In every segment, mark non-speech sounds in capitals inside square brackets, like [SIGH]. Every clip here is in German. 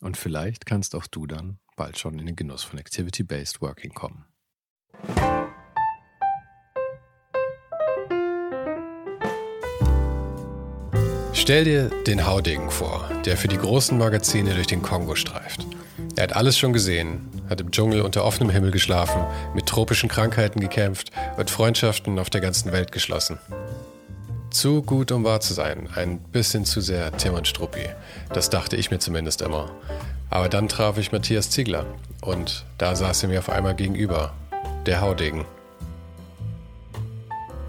Und vielleicht kannst auch du dann bald schon in den Genuss von Activity-Based Working kommen. Stell dir den Haudegen vor, der für die großen Magazine durch den Kongo streift. Er hat alles schon gesehen, hat im Dschungel unter offenem Himmel geschlafen, mit tropischen Krankheiten gekämpft und Freundschaften auf der ganzen Welt geschlossen. Zu gut, um wahr zu sein. Ein bisschen zu sehr Tim und Struppi. Das dachte ich mir zumindest immer. Aber dann traf ich Matthias Ziegler und da saß er mir auf einmal gegenüber. Der Haudegen.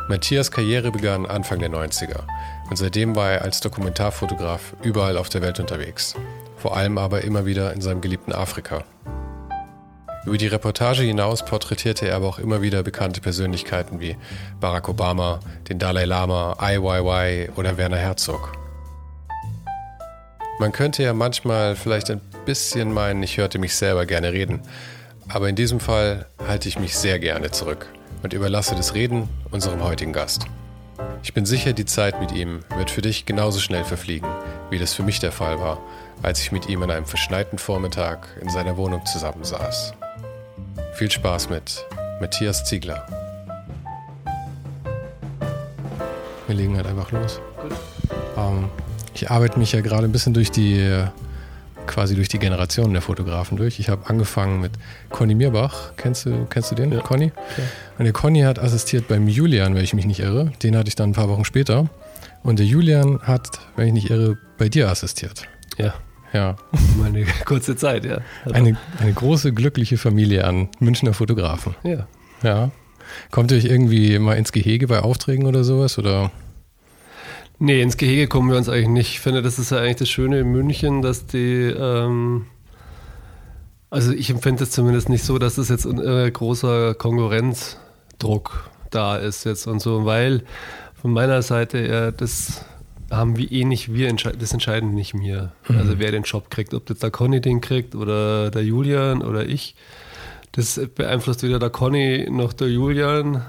Matthias Karriere begann Anfang der 90er und seitdem war er als Dokumentarfotograf überall auf der Welt unterwegs. Vor allem aber immer wieder in seinem geliebten Afrika. Über die Reportage hinaus porträtierte er aber auch immer wieder bekannte Persönlichkeiten wie Barack Obama, den Dalai Lama, Weiwei oder Werner Herzog. Man könnte ja manchmal vielleicht ein bisschen meinen, ich hörte mich selber gerne reden, aber in diesem Fall halte ich mich sehr gerne zurück und überlasse das Reden unserem heutigen Gast. Ich bin sicher, die Zeit mit ihm wird für dich genauso schnell verfliegen, wie das für mich der Fall war, als ich mit ihm an einem verschneiten Vormittag in seiner Wohnung zusammensaß. Viel Spaß mit Matthias Ziegler. Wir legen halt einfach los. Ähm, ich arbeite mich ja gerade ein bisschen durch die quasi durch die Generationen der Fotografen durch. Ich habe angefangen mit Conny Mirbach. Kennst du, kennst du den, ja. Conny? Ja. Und der Conny hat assistiert beim Julian, wenn ich mich nicht irre. Den hatte ich dann ein paar Wochen später. Und der Julian hat, wenn ich nicht irre, bei dir assistiert. Ja. Ja. [LAUGHS] Meine kurze Zeit, ja. Also eine, eine große, glückliche Familie an Münchner Fotografen. Ja. Ja. Kommt ihr euch irgendwie mal ins Gehege bei Aufträgen oder sowas? Oder? Nee, ins Gehege kommen wir uns eigentlich nicht. Ich finde, das ist ja eigentlich das Schöne in München, dass die. Ähm, also, ich empfinde es zumindest nicht so, dass es jetzt ein äh, großer Konkurrenzdruck da ist jetzt und so, weil von meiner Seite eher das haben wir eh nicht wir, das entscheiden nicht mir. Mhm. Also wer den Job kriegt, ob jetzt der Conny den kriegt oder der Julian oder ich. Das beeinflusst weder der Conny noch der Julian.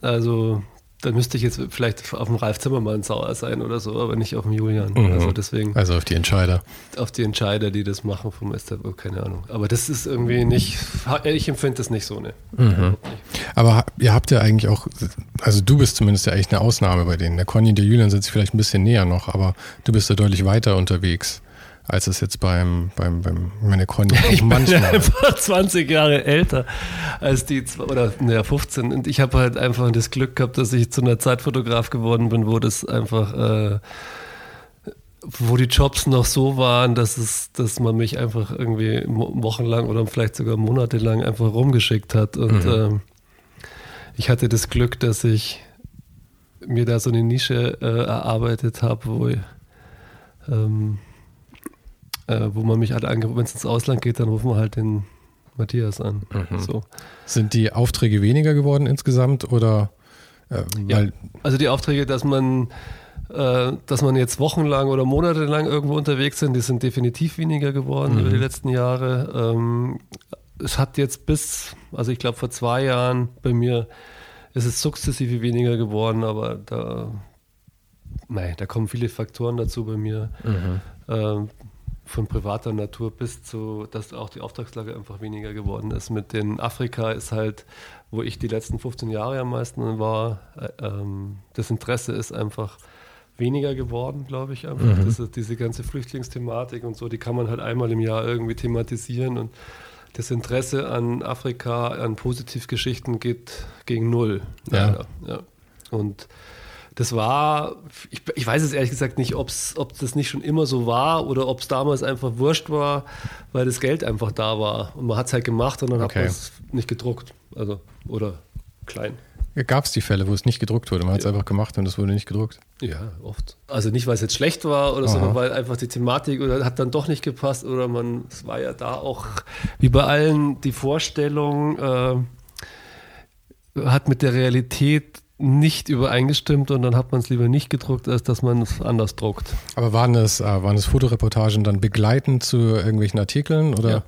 Also dann müsste ich jetzt vielleicht auf dem Ralf Zimmermann sauer sein oder so, aber nicht auf dem Julian. Mhm. Also deswegen. Also auf die Entscheider. Auf die Entscheider, die das machen vom STV, keine Ahnung. Aber das ist irgendwie nicht, ich empfinde das nicht so, ne. Mhm. Aber ihr habt ja eigentlich auch, also du bist zumindest ja echt eine Ausnahme bei denen. Der Conny und der Julian sind sich vielleicht ein bisschen näher noch, aber du bist ja deutlich weiter unterwegs als es jetzt beim, beim, beim meine [LAUGHS] Conny Ich manchmal. bin einfach 20 Jahre älter als die, oder naja, 15. Und ich habe halt einfach das Glück gehabt, dass ich zu einer Zeitfotograf geworden bin, wo das einfach, äh, wo die Jobs noch so waren, dass es, dass man mich einfach irgendwie wochenlang oder vielleicht sogar monatelang einfach rumgeschickt hat. Und mhm. äh, ich hatte das Glück, dass ich mir da so eine Nische äh, erarbeitet habe, wo ich ähm, äh, wo man mich halt angerufen, wenn es ins Ausland geht, dann rufen wir halt den Matthias an. Mhm. So. Sind die Aufträge weniger geworden insgesamt oder? Äh, ja, also die Aufträge, dass man, äh, dass man jetzt wochenlang oder monatelang irgendwo unterwegs sind, die sind definitiv weniger geworden mhm. über die letzten Jahre. Ähm, es hat jetzt bis, also ich glaube vor zwei Jahren bei mir ist es sukzessive weniger geworden, aber da, nein, da kommen viele Faktoren dazu bei mir. Mhm. Ähm, von privater Natur bis zu, dass auch die Auftragslage einfach weniger geworden ist. Mit den Afrika ist halt, wo ich die letzten 15 Jahre am meisten war, äh, ähm, das Interesse ist einfach weniger geworden, glaube ich, einfach. Mhm. Das diese ganze Flüchtlingsthematik und so, die kann man halt einmal im Jahr irgendwie thematisieren und das Interesse an Afrika, an Positivgeschichten geht gegen null. Ja. ja. Und das war, ich, ich, weiß es ehrlich gesagt nicht, ob's, ob das nicht schon immer so war oder ob es damals einfach wurscht war, weil das Geld einfach da war. Und man hat es halt gemacht und dann okay. hat man es nicht gedruckt. Also, oder klein. Gab es die Fälle, wo es nicht gedruckt wurde? Man hat es einfach gemacht und es wurde nicht gedruckt? Ja, oft. Also nicht, weil es jetzt schlecht war oder so, sondern weil einfach die Thematik oder hat dann doch nicht gepasst oder man, es war ja da auch wie bei allen die Vorstellung, äh, hat mit der Realität nicht übereingestimmt und dann hat man es lieber nicht gedruckt, als dass man es anders druckt. Aber waren es, äh, waren es Fotoreportagen dann begleitend zu irgendwelchen Artikeln? Oder? Ja.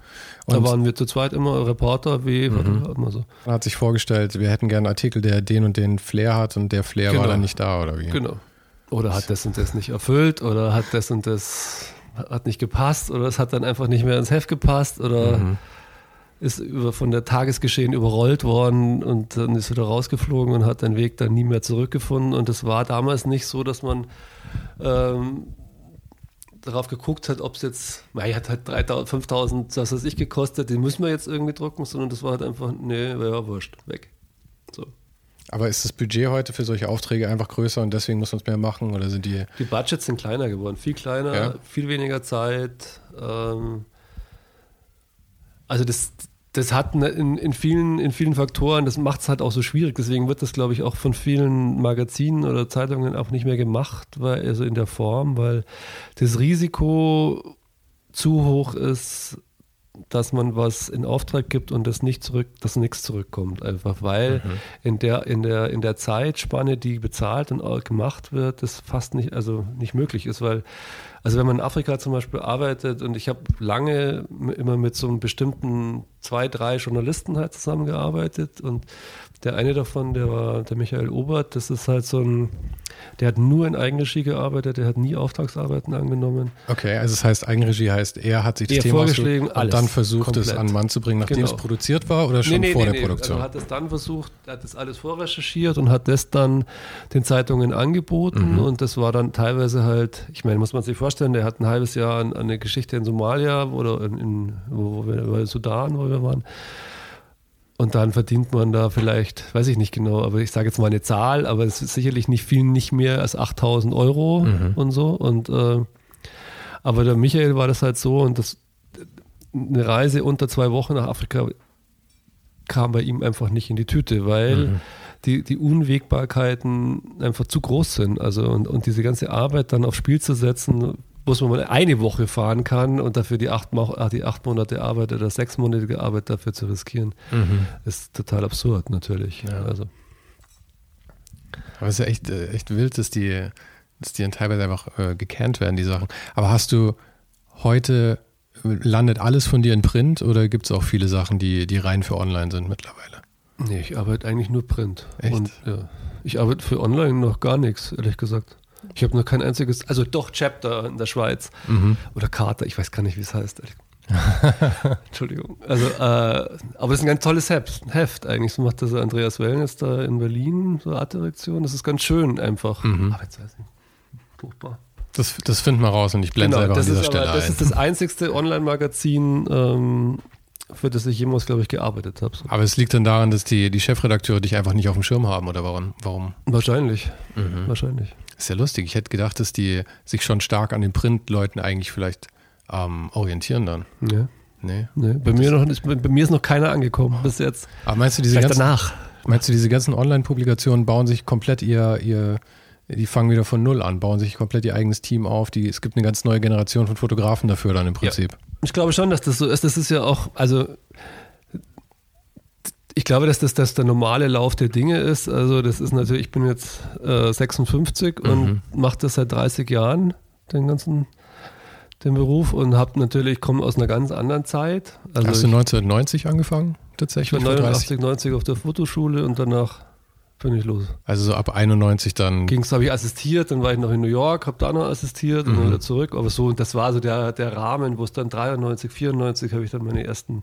da waren wir zu zweit immer Reporter, wie mhm. immer so. Man hat sich vorgestellt, wir hätten gerne einen Artikel, der den und den Flair hat und der Flair genau. war dann nicht da, oder wie? Genau. Oder hat das und das nicht erfüllt oder hat das und das hat nicht gepasst oder es hat dann einfach nicht mehr ins Heft gepasst oder mhm ist über, von der Tagesgeschehen überrollt worden und dann ist wieder rausgeflogen und hat den Weg dann nie mehr zurückgefunden. Und es war damals nicht so, dass man ähm, darauf geguckt hat, ob es jetzt, naja, hat halt 3000, 5000, was weiß ich, gekostet, den müssen wir jetzt irgendwie drucken, sondern das war halt einfach, nee, ja, wurscht, weg. So. Aber ist das Budget heute für solche Aufträge einfach größer und deswegen muss man es mehr machen oder sind die? Die Budgets sind kleiner geworden, viel kleiner, ja. viel weniger Zeit. Ähm, also das, das hat ne, in, in, vielen, in vielen Faktoren, das macht es halt auch so schwierig. Deswegen wird das, glaube ich, auch von vielen Magazinen oder Zeitungen auch nicht mehr gemacht, weil, also in der Form, weil das Risiko zu hoch ist, dass man was in Auftrag gibt und das nicht zurück, dass nichts zurückkommt. Einfach weil mhm. in der, in der, in der Zeitspanne, die bezahlt und gemacht wird, das fast nicht, also nicht möglich ist, weil also wenn man in Afrika zum Beispiel arbeitet und ich habe lange immer mit so einem bestimmten zwei, drei Journalisten halt zusammengearbeitet und der eine davon, der war der Michael Obert, das ist halt so ein, der hat nur in Eigenregie gearbeitet, der hat nie Auftragsarbeiten angenommen. Okay, also das heißt, Eigenregie heißt, er hat sich das er Thema vorgeschlagen und dann versucht, komplett. es an Mann zu bringen, nachdem genau. es produziert war oder schon nee, nee, vor nee, der Produktion? Also er hat es dann versucht, er hat das alles vorrecherchiert und hat das dann den Zeitungen angeboten mhm. und das war dann teilweise halt, ich meine, muss man sich vorstellen, der hat ein halbes Jahr eine Geschichte in Somalia oder in, in wo, wo wir, in Sudan, wo wir waren und dann verdient man da vielleicht, weiß ich nicht genau, aber ich sage jetzt mal eine Zahl, aber es ist sicherlich nicht viel, nicht mehr als 8000 Euro mhm. und so. Und äh, aber der Michael war das halt so und das eine Reise unter zwei Wochen nach Afrika kam bei ihm einfach nicht in die Tüte, weil mhm. die, die Unwägbarkeiten einfach zu groß sind. Also und, und diese ganze Arbeit dann aufs Spiel zu setzen, wo man eine Woche fahren kann und dafür die acht, die acht Monate Arbeit oder sechsmonatige Arbeit dafür zu riskieren, mhm. ist total absurd natürlich. Ja. Also. Aber es ist ja echt, äh, echt wild, dass die, dass die teilweise einfach äh, gecannt werden, die Sachen. Aber hast du heute, landet alles von dir in Print oder gibt es auch viele Sachen, die, die rein für online sind mittlerweile? Nee, ich arbeite eigentlich nur Print. Echt? Und, ja, ich arbeite für online noch gar nichts, ehrlich gesagt. Ich habe noch kein einziges, also doch Chapter in der Schweiz mhm. oder Karte, ich weiß gar nicht, wie es heißt. [LAUGHS] Entschuldigung. Also, äh, aber es ist ein ganz tolles Heft, Heft eigentlich. So macht das Andreas Wellness da in Berlin, so Artdirektion. Das ist ganz schön einfach. Mhm. Aber jetzt weiß ich Furchtbar. Das, das finden wir raus und ich blende genau, selber an dieser Stelle aber, Das ist das einzigste Online-Magazin, ähm, für das ich jemals, glaube ich, gearbeitet habe. So. Aber es liegt dann daran, dass die, die Chefredakteure dich einfach nicht auf dem Schirm haben, oder warum? warum? Wahrscheinlich. Mhm. Wahrscheinlich. Ist ja lustig. Ich hätte gedacht, dass die sich schon stark an den Printleuten eigentlich vielleicht ähm, orientieren dann. Ja. Nee. nee. Bei, mir noch, ist, bei mir ist noch keiner angekommen bis jetzt. Aber meinst du, diese Vielleicht ganzen, danach. Meinst du, diese ganzen Online-Publikationen bauen sich komplett ihr, ihr, die fangen wieder von Null an, bauen sich komplett ihr eigenes Team auf. Die, es gibt eine ganz neue Generation von Fotografen dafür dann im Prinzip. Ja. Ich glaube schon, dass das so ist. Das ist ja auch, also ich glaube, dass das, das der normale Lauf der Dinge ist. Also das ist natürlich, ich bin jetzt äh, 56 mhm. und mache das seit 30 Jahren, den ganzen den Beruf und habe natürlich, komme aus einer ganz anderen Zeit. Also Hast du 1990 angefangen tatsächlich? Ich war 89, 90 auf der Fotoschule und danach bin ich los. Also so ab 91 dann. Ging's, habe ich assistiert, dann war ich noch in New York, habe da noch assistiert mhm. und dann wieder zurück. Aber so, das war so der, der Rahmen, wo es dann 93, 94 habe ich dann meine ersten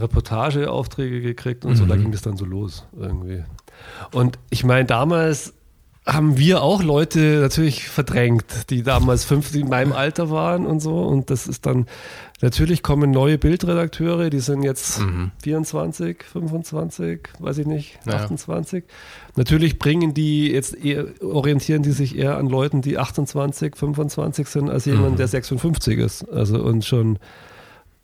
Reportageaufträge gekriegt und mhm. so, da mhm. ging das dann so los irgendwie. Und ich meine, damals haben wir auch Leute natürlich verdrängt, die damals 50 in meinem Alter waren und so. Und das ist dann, natürlich kommen neue Bildredakteure, die sind jetzt mhm. 24, 25, weiß ich nicht, ja. 28. Natürlich bringen die jetzt eher, orientieren die sich eher an Leuten, die 28, 25 sind, als jemand, mhm. der 56 ist. Also und schon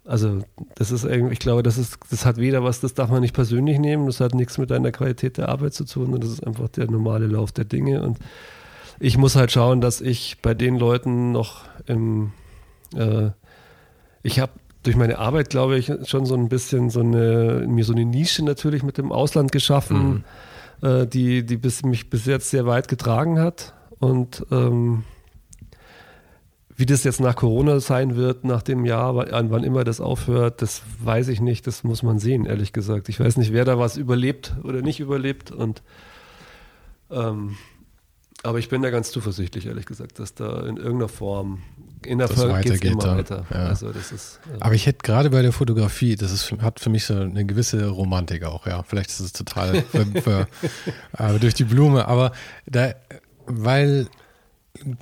also das ist irgendwie, ich glaube, das ist, das hat weder was, das darf man nicht persönlich nehmen, das hat nichts mit deiner Qualität der Arbeit zu tun und das ist einfach der normale Lauf der Dinge. Und ich muss halt schauen, dass ich bei den Leuten noch im, äh, ich habe durch meine Arbeit, glaube ich, schon so ein bisschen so eine, mir so eine Nische natürlich mit dem Ausland geschaffen, mhm. äh, die, die bis, mich bis jetzt sehr weit getragen hat. Und ähm, wie das jetzt nach Corona sein wird, nach dem Jahr, wann immer das aufhört, das weiß ich nicht. Das muss man sehen, ehrlich gesagt. Ich weiß nicht, wer da was überlebt oder nicht überlebt. Und ähm, aber ich bin da ganz zuversichtlich, ehrlich gesagt, dass da in irgendeiner Form in der Folge geht immer da. weiter. Ja. Also das ist, aber ich hätte gerade bei der Fotografie, das ist, hat für mich so eine gewisse Romantik auch, ja. Vielleicht ist es total [LAUGHS] für, für, äh, durch die Blume, aber da, weil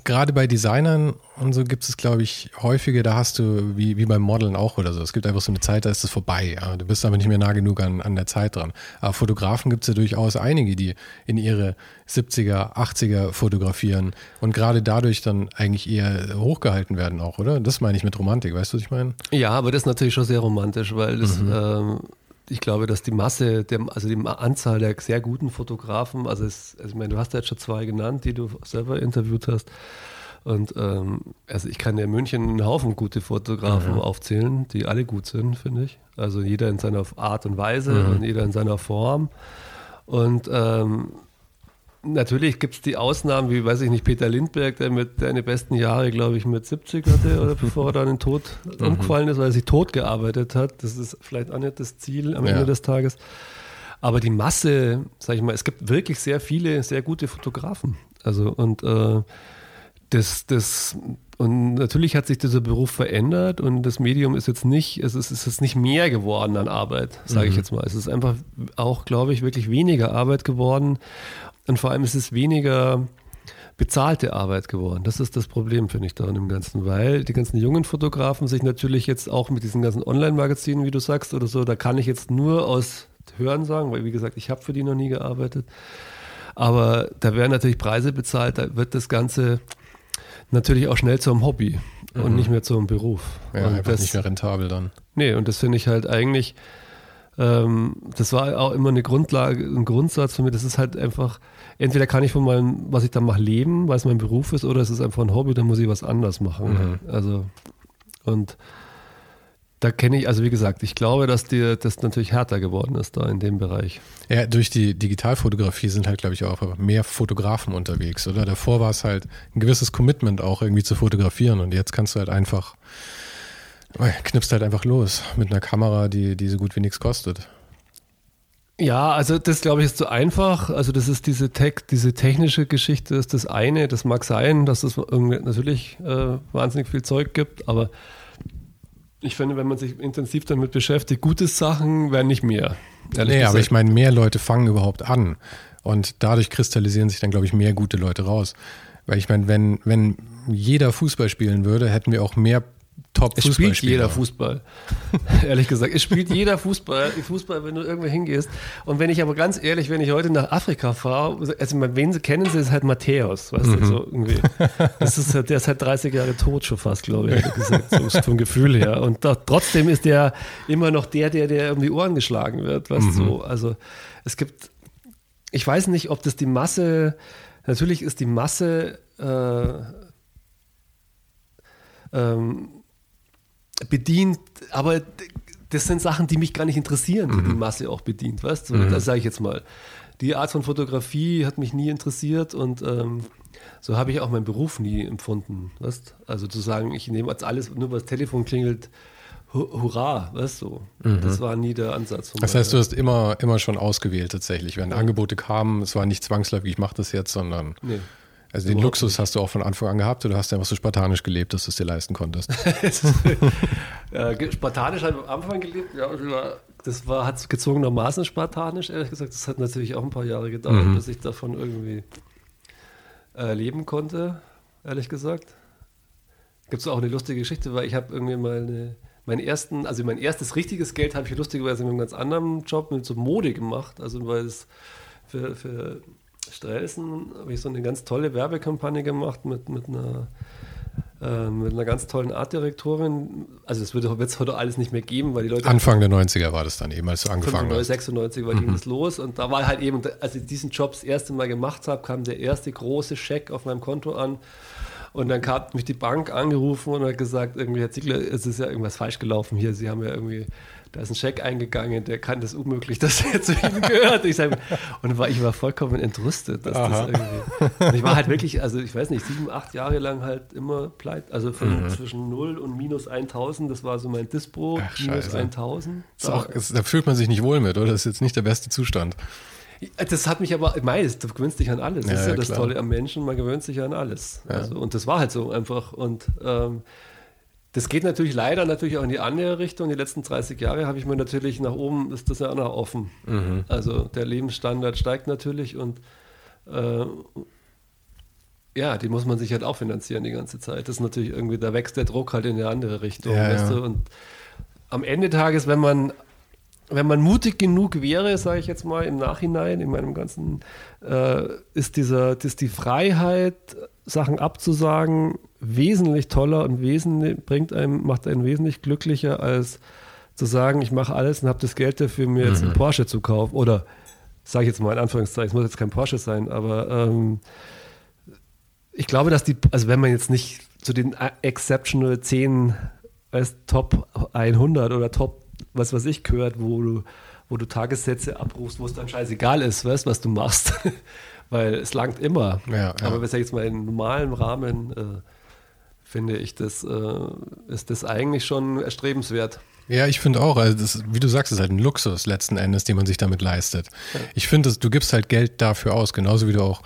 gerade bei Designern und so gibt es, glaube ich, häufige, da hast du, wie, wie beim Modeln auch oder so, es gibt einfach so eine Zeit, da ist es vorbei. Ja? Du bist aber nicht mehr nah genug an, an der Zeit dran. Aber Fotografen gibt es ja durchaus einige, die in ihre 70er, 80er fotografieren und gerade dadurch dann eigentlich eher hochgehalten werden auch, oder? Das meine ich mit Romantik, weißt du, was ich meine? Ja, aber das ist natürlich schon sehr romantisch, weil das... Mhm. Ähm ich glaube, dass die Masse, der, also die Anzahl der sehr guten Fotografen, also, es, also ich meine, du hast ja jetzt schon zwei genannt, die du selber interviewt hast. Und ähm, also ich kann ja in München einen Haufen gute Fotografen mhm. aufzählen, die alle gut sind, finde ich. Also jeder in seiner Art und Weise mhm. und jeder in seiner Form. Und ähm, Natürlich gibt es die Ausnahmen, wie, weiß ich nicht, Peter Lindberg, der mit seine besten Jahre, glaube ich, mit 70 hatte, oder bevor er dann in Tod [LAUGHS] mhm. umgefallen ist, weil er sich tot gearbeitet hat. Das ist vielleicht auch nicht das Ziel am ja. Ende des Tages. Aber die Masse, sage ich mal, es gibt wirklich sehr viele, sehr gute Fotografen. Also, und äh, das, das, und natürlich hat sich dieser Beruf verändert und das Medium ist jetzt nicht, es ist, es ist nicht mehr geworden an Arbeit, sage mhm. ich jetzt mal. Es ist einfach auch, glaube ich, wirklich weniger Arbeit geworden. Und vor allem ist es weniger bezahlte Arbeit geworden. Das ist das Problem, finde ich, daran im Ganzen, weil die ganzen jungen Fotografen sich natürlich jetzt auch mit diesen ganzen Online-Magazinen, wie du sagst, oder so, da kann ich jetzt nur aus Hören sagen, weil wie gesagt, ich habe für die noch nie gearbeitet. Aber da werden natürlich Preise bezahlt, da wird das Ganze natürlich auch schnell zum Hobby mhm. und nicht mehr zum Beruf. Ja, und einfach das, nicht mehr rentabel dann. Nee, und das finde ich halt eigentlich, ähm, das war auch immer eine Grundlage, ein Grundsatz für mich. Das ist halt einfach, entweder kann ich von meinem, was ich da mache, leben, weil es mein Beruf ist, oder es ist einfach ein Hobby, dann muss ich was anders machen. Mhm. Also, und da kenne ich, also wie gesagt, ich glaube, dass dir das natürlich härter geworden ist da in dem Bereich. Ja, durch die Digitalfotografie sind halt, glaube ich, auch mehr Fotografen unterwegs, oder? Davor war es halt ein gewisses Commitment auch irgendwie zu fotografieren und jetzt kannst du halt einfach Knippst halt einfach los mit einer Kamera, die, die so gut wie nichts kostet. Ja, also das glaube ich ist zu einfach. Also das ist diese Tech, diese technische Geschichte ist das eine. Das mag sein, dass es natürlich äh, wahnsinnig viel Zeug gibt, aber ich finde, wenn man sich intensiv damit beschäftigt, gute Sachen werden nicht mehr. Nee, gesagt. aber ich meine, mehr Leute fangen überhaupt an und dadurch kristallisieren sich dann, glaube ich, mehr gute Leute raus. Weil ich meine, wenn, wenn jeder Fußball spielen würde, hätten wir auch mehr top Es spielt jeder [LAUGHS] Fußball. [LAUGHS] ehrlich gesagt. Es spielt jeder Fußball, Fußball, wenn du irgendwo hingehst. Und wenn ich aber ganz ehrlich, wenn ich heute nach Afrika fahre, also wen sie kennen sie, ist halt Matthäus, weißt mhm. du, so irgendwie. Das ist, der ist halt 30 Jahre tot schon fast, glaube ich, gesagt, so vom Gefühl her. Und doch, trotzdem ist der immer noch der, der, der um die Ohren geschlagen wird, weißt du, mhm. so. Also, es gibt, ich weiß nicht, ob das die Masse, natürlich ist die Masse, äh, ähm, bedient, aber das sind Sachen, die mich gar nicht interessieren, die mhm. die Masse auch bedient, weißt du? Mhm. Das sage ich jetzt mal. Die Art von Fotografie hat mich nie interessiert und ähm, so habe ich auch meinen Beruf nie empfunden, weißt Also zu sagen, ich nehme als alles, nur weil das Telefon klingelt, hurra, weißt du? Mhm. Das war nie der Ansatz. Das heißt, du hast immer, immer schon ausgewählt tatsächlich. Wenn ja. Angebote kamen, es war nicht zwangsläufig, ich mache das jetzt, sondern... Nee. Also den Luxus nicht. hast du auch von Anfang an gehabt oder hast du einfach so spartanisch gelebt, dass du es dir leisten konntest? [LAUGHS] ja, spartanisch habe ich am Anfang gelebt, ja, das war, hat gezwungenermaßen spartanisch, ehrlich gesagt. Das hat natürlich auch ein paar Jahre gedauert, mhm. bis ich davon irgendwie äh, leben konnte, ehrlich gesagt. Gibt es auch eine lustige Geschichte, weil ich habe irgendwie mal eine, meinen ersten, also mein erstes richtiges Geld habe ich lustigerweise mit einem ganz anderen Job, mit so Mode gemacht. Also weil es für, für Strelsen habe ich so eine ganz tolle Werbekampagne gemacht mit, mit einer äh, mit einer ganz tollen Artdirektorin. Also es wird es heute alles nicht mehr geben, weil die Leute... Anfang der 90er war das dann eben, als du angefangen 95, hast. 96 war mhm. ging das los und da war halt eben, als ich diesen Job das erste Mal gemacht habe, kam der erste große Scheck auf meinem Konto an und dann hat mich die Bank angerufen und hat gesagt, irgendwie, Herr Ziegler, es ist ja irgendwas falsch gelaufen hier. Sie haben ja irgendwie, da ist ein Scheck eingegangen, der kann das unmöglich, [LAUGHS] dass er zu Ihnen gehört. Ich sag, und war, ich war vollkommen entrüstet, dass Aha. das irgendwie. Und ich war halt wirklich, also ich weiß nicht, sieben, acht Jahre lang halt immer pleite. Also mhm. zwischen 0 und minus 1000, das war so mein Dispo, Ach, minus Scheiße. 1000. Da, auch, da fühlt man sich nicht wohl mit, oder? Das ist jetzt nicht der beste Zustand. Das hat mich aber, meist, du gewöhnst dich an alles. Das ja, ist ja, ja das klar. Tolle am Menschen, man gewöhnt sich an alles. Ja. Also, und das war halt so einfach. Und ähm, das geht natürlich leider natürlich auch in die andere Richtung. Die letzten 30 Jahre habe ich mir natürlich nach oben, ist das ja auch noch offen. Mhm. Also der Lebensstandard steigt natürlich und äh, ja, die muss man sich halt auch finanzieren die ganze Zeit. Das ist natürlich irgendwie, da wächst der Druck halt in die andere Richtung. Ja, weißt du? Und am Ende des Tages, wenn man wenn man mutig genug wäre, sage ich jetzt mal im Nachhinein, in meinem ganzen, äh, ist dieser, ist die Freiheit, Sachen abzusagen, wesentlich toller und wesentlich, bringt einem, macht einen wesentlich glücklicher, als zu sagen, ich mache alles und habe das Geld dafür, mir jetzt mhm. einen Porsche zu kaufen. Oder sage ich jetzt mal in Anführungszeichen, es muss jetzt kein Porsche sein, aber ähm, ich glaube, dass die, also wenn man jetzt nicht zu den Exceptional 10 als Top 100 oder Top was weiß ich, gehört, wo du, wo du Tagessätze abrufst, wo es dann scheißegal ist, weißt, was du machst. [LAUGHS] Weil es langt immer. Ja, ja. Aber wenn ich jetzt mal in normalen Rahmen äh, finde ich, das äh, ist das eigentlich schon erstrebenswert. Ja, ich finde auch, also das, wie du sagst, ist halt ein Luxus letzten Endes, den man sich damit leistet. Ja. Ich finde, du gibst halt Geld dafür aus, genauso wie du auch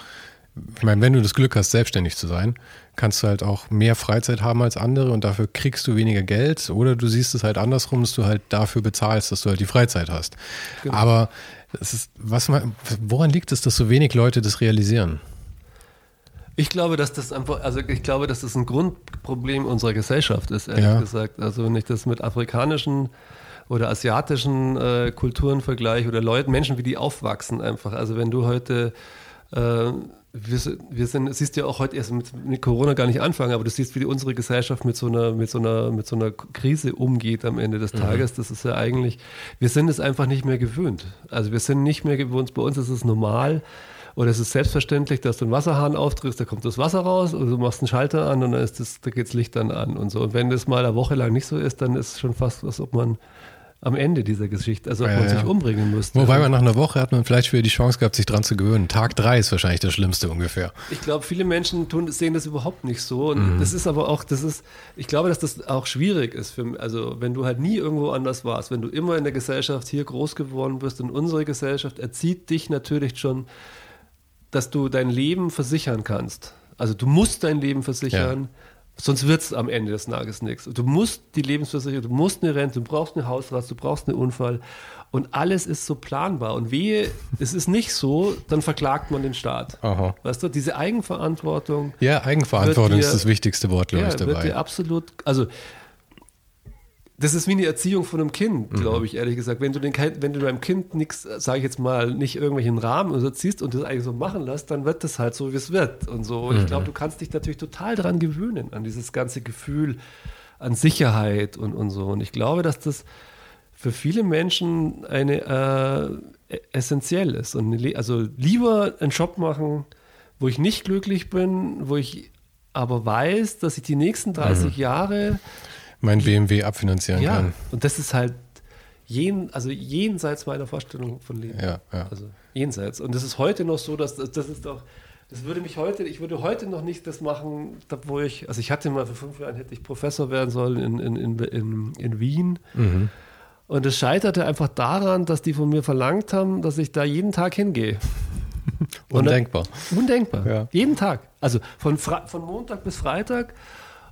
ich meine, wenn du das Glück hast, selbstständig zu sein, kannst du halt auch mehr Freizeit haben als andere und dafür kriegst du weniger Geld oder du siehst es halt andersrum, dass du halt dafür bezahlst, dass du halt die Freizeit hast. Genau. Aber es ist, was man, woran liegt es, dass so wenig Leute das realisieren? Ich glaube, dass das einfach, also ich glaube, dass das ein Grundproblem unserer Gesellschaft ist, ehrlich ja. gesagt. Also wenn ich das mit afrikanischen oder asiatischen äh, Kulturen vergleiche oder Leuten, Menschen, wie die aufwachsen einfach. Also wenn du heute äh, wir, wir sind, siehst ja auch heute erst mit, mit, Corona gar nicht anfangen, aber du siehst, wie unsere Gesellschaft mit so einer, mit so einer, mit so einer Krise umgeht am Ende des mhm. Tages. Das ist ja eigentlich, wir sind es einfach nicht mehr gewöhnt. Also wir sind nicht mehr gewöhnt, bei uns ist es normal oder es ist selbstverständlich, dass du einen Wasserhahn auftrittst, da kommt das Wasser raus oder du machst einen Schalter an und dann ist das, da geht das Licht dann an und so. Und wenn das mal eine Woche lang nicht so ist, dann ist es schon fast, als ob man am Ende dieser Geschichte, also ob ja, man sich umbringen müsste. Wobei man nach einer Woche hat man vielleicht wieder die Chance gehabt, sich dran zu gewöhnen. Tag drei ist wahrscheinlich das Schlimmste ungefähr. Ich glaube, viele Menschen tun, sehen das überhaupt nicht so. Und mhm. das ist aber auch, das ist, ich glaube, dass das auch schwierig ist für, also wenn du halt nie irgendwo anders warst, wenn du immer in der Gesellschaft hier groß geworden bist und unsere Gesellschaft erzieht dich natürlich schon, dass du dein Leben versichern kannst. Also du musst dein Leben versichern. Ja Sonst wird es am Ende des Tages nichts. Du musst die Lebensversicherung, du musst eine Rente, du brauchst eine Hausrat, du brauchst einen Unfall. Und alles ist so planbar. Und wehe, [LAUGHS] es ist nicht so, dann verklagt man den Staat. Aha. Weißt du, diese Eigenverantwortung. Ja, Eigenverantwortung dir, ist das wichtigste Wort, glaube ja, ich, dabei. Wird dir absolut, also das ist wie eine Erziehung von einem Kind, mhm. glaube ich, ehrlich gesagt. Wenn du, den, wenn du deinem Kind nichts, sage ich jetzt mal, nicht irgendwelchen Rahmen oder ziehst und das eigentlich so machen lässt, dann wird das halt so, wie es wird. Und so. Und mhm. ich glaube, du kannst dich natürlich total daran gewöhnen, an dieses ganze Gefühl an Sicherheit und, und so. Und ich glaube, dass das für viele Menschen eine äh, e-, essentiell ist. Und also lieber einen Job machen, wo ich nicht glücklich bin, wo ich aber weiß, dass ich die nächsten 30 mhm. Jahre mein BMW abfinanzieren ja, kann. Und das ist halt jen, also jenseits meiner Vorstellung von Leben. Ja, ja. Also jenseits. Und das ist heute noch so, dass das ist doch, das würde mich heute, ich würde heute noch nicht das machen, wo ich, also ich hatte mal vor fünf Jahren hätte ich Professor werden sollen in, in, in, in, in Wien. Mhm. Und es scheiterte einfach daran, dass die von mir verlangt haben, dass ich da jeden Tag hingehe. [LAUGHS] undenkbar. Dann, undenkbar. Ja. Jeden Tag. Also von, von Montag bis Freitag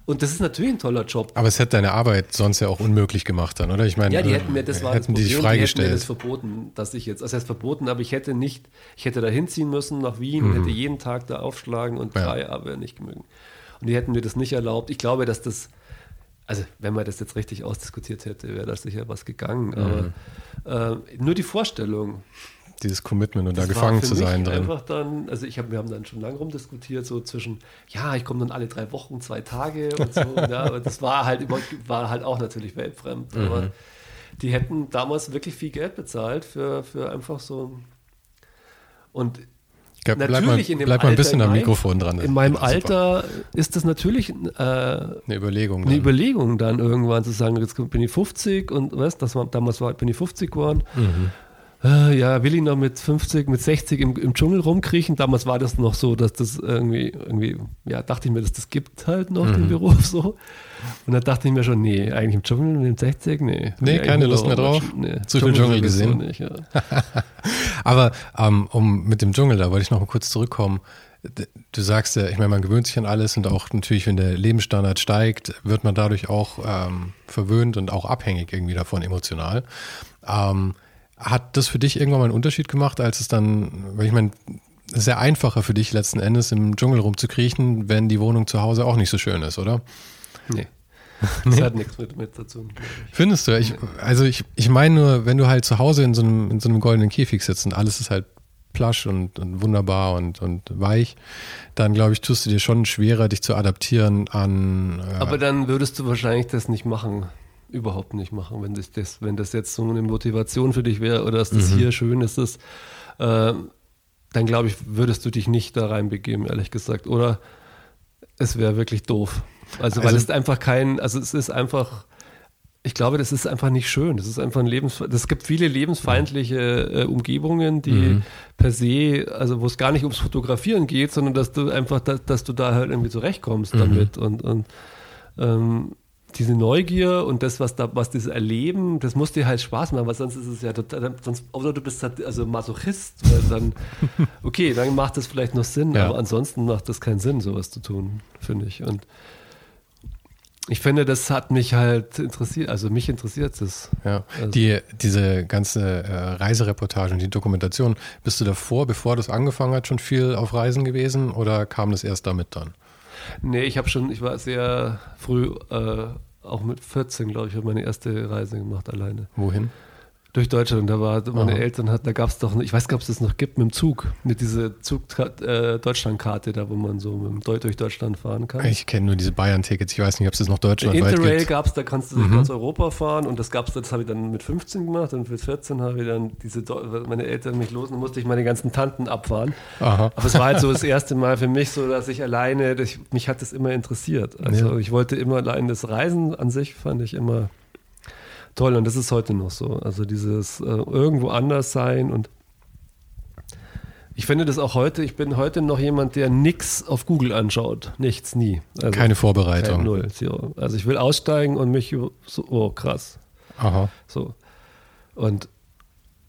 Und das ist natürlich ein toller Job. Aber es hätte deine Arbeit sonst ja auch unmöglich gemacht dann, oder? Ich meine, ja, die hätten mir, das war hätten das die Problem, freigestellt. Die hätten mir das verboten, dass ich jetzt, also heißt verboten, aber ich hätte nicht, ich hätte da hinziehen müssen nach Wien, hätte jeden Tag da aufschlagen und Mhm. Ja. drei aber nicht mögen. Und die hätten mir das nicht erlaubt. Ich glaube, dass das, also wenn man das jetzt richtig ausdiskutiert hätte, wäre da sicher was gegangen. Mhm. Aber äh, nur die Vorstellung, Dieses Commitment und da das war gefangen zu sein drin. Einfach dann, also ich hab, wir haben dann schon lange rumdiskutiert, so zwischen, ja, ich komme dann alle drei Wochen, zwei Tage und so. [LAUGHS] ja, aber das war halt über, war halt auch natürlich weltfremd. Mhm. Aber die hätten damals wirklich viel Geld bezahlt für, für einfach so ein und Ja, bleib mal, natürlich in dem bleib mal ein bisschen am meinem- Mikrofon dran. in meinem. Alter ist das natürlich äh, Eine Überlegung. eine dann. Überlegung dann irgendwann zu sagen, jetzt bin ich 50 und weißt, das war damals war, bin ich 50 geworden. Mhm. Äh, ja, will ich noch mit 50, mit 60 im, im Dschungel rumkriechen? Damals war das noch so, dass das irgendwie, irgendwie, ja, dachte ich mir, dass das gibt halt noch Mhm. den Beruf so. Und dann dachte ich mir schon, nee, eigentlich im Dschungel mit 60, nee. Nee, keine Lust mehr drauf? Nee, Zu viel Dschungel gesehen? Nicht, ja. [LAUGHS] Aber ähm, um mit dem Dschungel, da wollte ich noch mal kurz zurückkommen. Du sagst ja, ich meine, man gewöhnt sich an alles und auch natürlich, wenn der Lebensstandard steigt, wird man dadurch auch ähm, verwöhnt und auch abhängig irgendwie davon emotional. Ähm, hat das für dich irgendwann mal einen Unterschied gemacht, als es dann, weil ich meine, es ist ja einfacher für dich letzten Endes im Dschungel rumzukriechen, wenn die Wohnung zu Hause auch nicht so schön ist, oder? Nee. [LAUGHS] Das hat nichts mit, mit dazu. Findest du? Ich, also ich, ich meine nur, wenn du halt zu Hause in so einem, in so einem goldenen Käfig sitzt und alles ist halt plasch und, und wunderbar und, und weich, dann glaube ich, tust du dir schon schwerer, dich zu adaptieren an. Äh, Aber dann würdest du wahrscheinlich das nicht machen. Überhaupt nicht machen, wenn das, das, wenn das jetzt so eine Motivation für dich wäre oder dass das Mhm. hier schön ist, das, äh, dann glaube ich, würdest du dich nicht da reinbegeben, ehrlich gesagt. Oder es wäre wirklich doof. Also, weil Also- es einfach kein, also es ist einfach, ich glaube, das ist einfach nicht schön. Das ist einfach ein Lebens, es gibt viele lebensfeindliche äh, Umgebungen, die Mhm. per se, also wo es gar nicht ums Fotografieren geht, sondern dass du einfach, dass, dass du da halt irgendwie zurechtkommst Mhm. damit und, und ähm, diese Neugier und das, was da, was das Erleben, das muss dir halt Spaß machen, weil sonst ist es ja total, sonst, oder du bist halt also Masochist, weil dann, [LAUGHS] okay, dann macht das vielleicht noch Sinn, Ja. aber ansonsten macht das keinen Sinn, sowas zu tun, finde ich. Und ich finde, das hat mich halt interessiert, also mich interessiert es. ja. also- die, diese ganze äh, Reisereportage und die Dokumentation, bist du davor, bevor das angefangen hat, schon viel auf Reisen gewesen oder kam das erst damit dann? Nee, ich habe schon, ich war sehr früh, äh, auch mit 14, glaube ich, habe meine erste Reise gemacht alleine. Wohin? Durch Deutschland, da war meine Aha. Eltern hatten, da gab es doch, ich weiß gar nicht, ob es das noch gibt, mit dem Zug, mit dieser Zug äh, Deutschlandkarte, da wo man so mit dem durch Deutschland fahren kann. Ich kenne nur diese Bayern-Tickets, ich weiß nicht, ob es das noch deutschlandweit Interrail gibt. gab es, da kannst du durch ganz Europa fahren und das gab's, das habe ich dann mit 15 gemacht und mit 14 habe ich dann diese, meine Eltern mich los und musste ich meine ganzen Tanten abfahren. Aha. Aber es war halt so das erste Mal für mich so, dass ich alleine, ich, mich hat das immer interessiert. Also Ja. ich wollte immer allein das Reisen an sich fand ich immer toll und das ist heute noch so. Also dieses äh, irgendwo anders sein und ich finde das auch heute, ich bin heute noch jemand, der nichts auf Google anschaut. Nichts, nie. Also Keine Vorbereitung. kein Null, zero. Also ich will aussteigen und mich so, oh krass. Aha. So. Und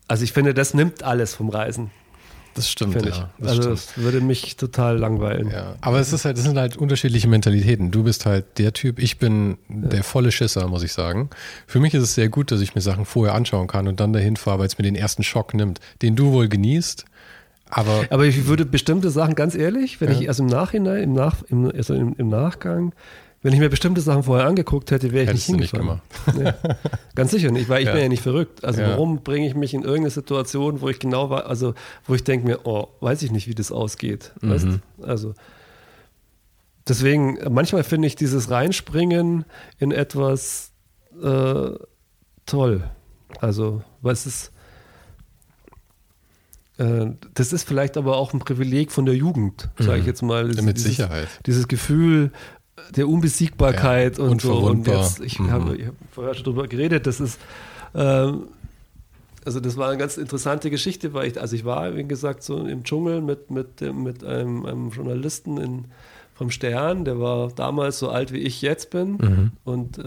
also ich finde, das nimmt alles vom Reisen, Das stimmt, ja. Das also stimmt. es würde mich total langweilen. Ja, aber es ist halt, es sind halt unterschiedliche Mentalitäten. Du bist halt der Typ, ich bin der volle Schisser, muss ich sagen. Für mich ist es sehr gut, dass ich mir Sachen vorher anschauen kann und dann dahin fahre, weil es mir den ersten Schock nimmt, den du wohl genießt. Aber Aber ich würde bestimmte Sachen, ganz ehrlich, wenn Ja. ich also im Nachhinein, im, Nach, im, also im, im Nachgang, wenn ich mir bestimmte Sachen vorher angeguckt hätte, wäre ich Hättest nicht du nicht hingefahren. Nee. [LAUGHS] Ganz sicher nicht, weil ich Ja. bin ja nicht verrückt. Also Ja. warum bringe ich mich in irgendeine Situation, wo ich genau war, also wo ich denke mir, oh, weiß ich nicht, wie das ausgeht. Mhm. Weißt? Also deswegen, manchmal finde ich dieses Reinspringen in etwas äh, toll. Also, was ist äh, das ist vielleicht aber auch ein Privileg von der Jugend, sage ich jetzt mal. Mhm. mit dieses, Sicherheit. Dieses Gefühl der Unbesiegbarkeit Ja, und so. Und jetzt, ich Mhm. habe hab vorher schon drüber geredet, das ist, ähm, also das war eine ganz interessante Geschichte, weil ich, also ich war, wie gesagt, so im Dschungel mit, mit, mit einem, einem Journalisten in, vom Stern, der war damals so alt wie ich jetzt bin Mhm. und äh,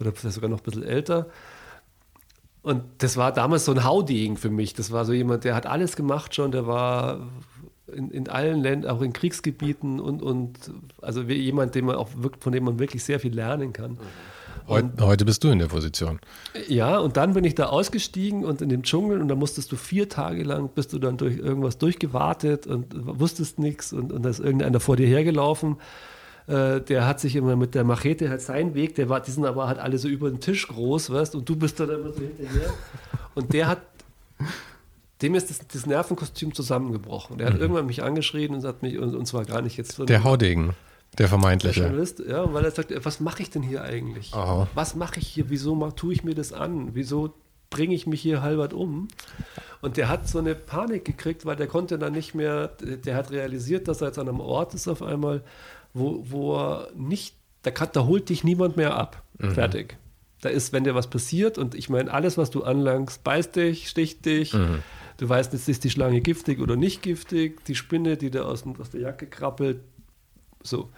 oder vielleicht sogar noch ein bisschen älter. Und das war damals so ein Haudegen für mich. Das war so jemand, der hat alles gemacht schon, der war in, in allen Ländern, auch in Kriegsgebieten und, und also jemand, dem man auch wirklich, von dem man wirklich sehr viel lernen kann. Heute, heute, bist du in der Position. Ja, und dann bin ich da ausgestiegen und in dem Dschungel und da musstest du vier Tage lang, bist du dann durch irgendwas durchgewartet und wusstest nichts und, und da ist irgendeiner vor dir hergelaufen. Äh, der hat sich immer mit der Machete halt seinen Weg, der war, die sind aber halt alle so über den Tisch groß, weißt und du bist dann immer so hinterher. Und der hat, dem ist das, das Nervenkostüm zusammengebrochen. Der hat mhm. irgendwann mich angeschrien und hat mich, und, und zwar gar nicht jetzt. So der Haudegen. Der vermeintliche. Der Journalist, ja, weil er sagt, was mache ich denn hier eigentlich? Oh. Was mache ich hier? Wieso tue ich mir das an? Wieso bringe ich mich hier halbert um? Und der hat so eine Panik gekriegt, weil der konnte dann nicht mehr, der hat realisiert, dass er jetzt an einem Ort ist auf einmal, wo, wo er nicht, da, kann, da holt dich niemand mehr ab. Mhm. Fertig. Da ist, wenn dir was passiert, und ich meine, alles, was du anlangst, beißt dich, sticht dich. Mhm. Du weißt jetzt, ist die Schlange giftig oder nicht giftig. Die Spinne, die da aus, aus der Jacke krabbelt, so.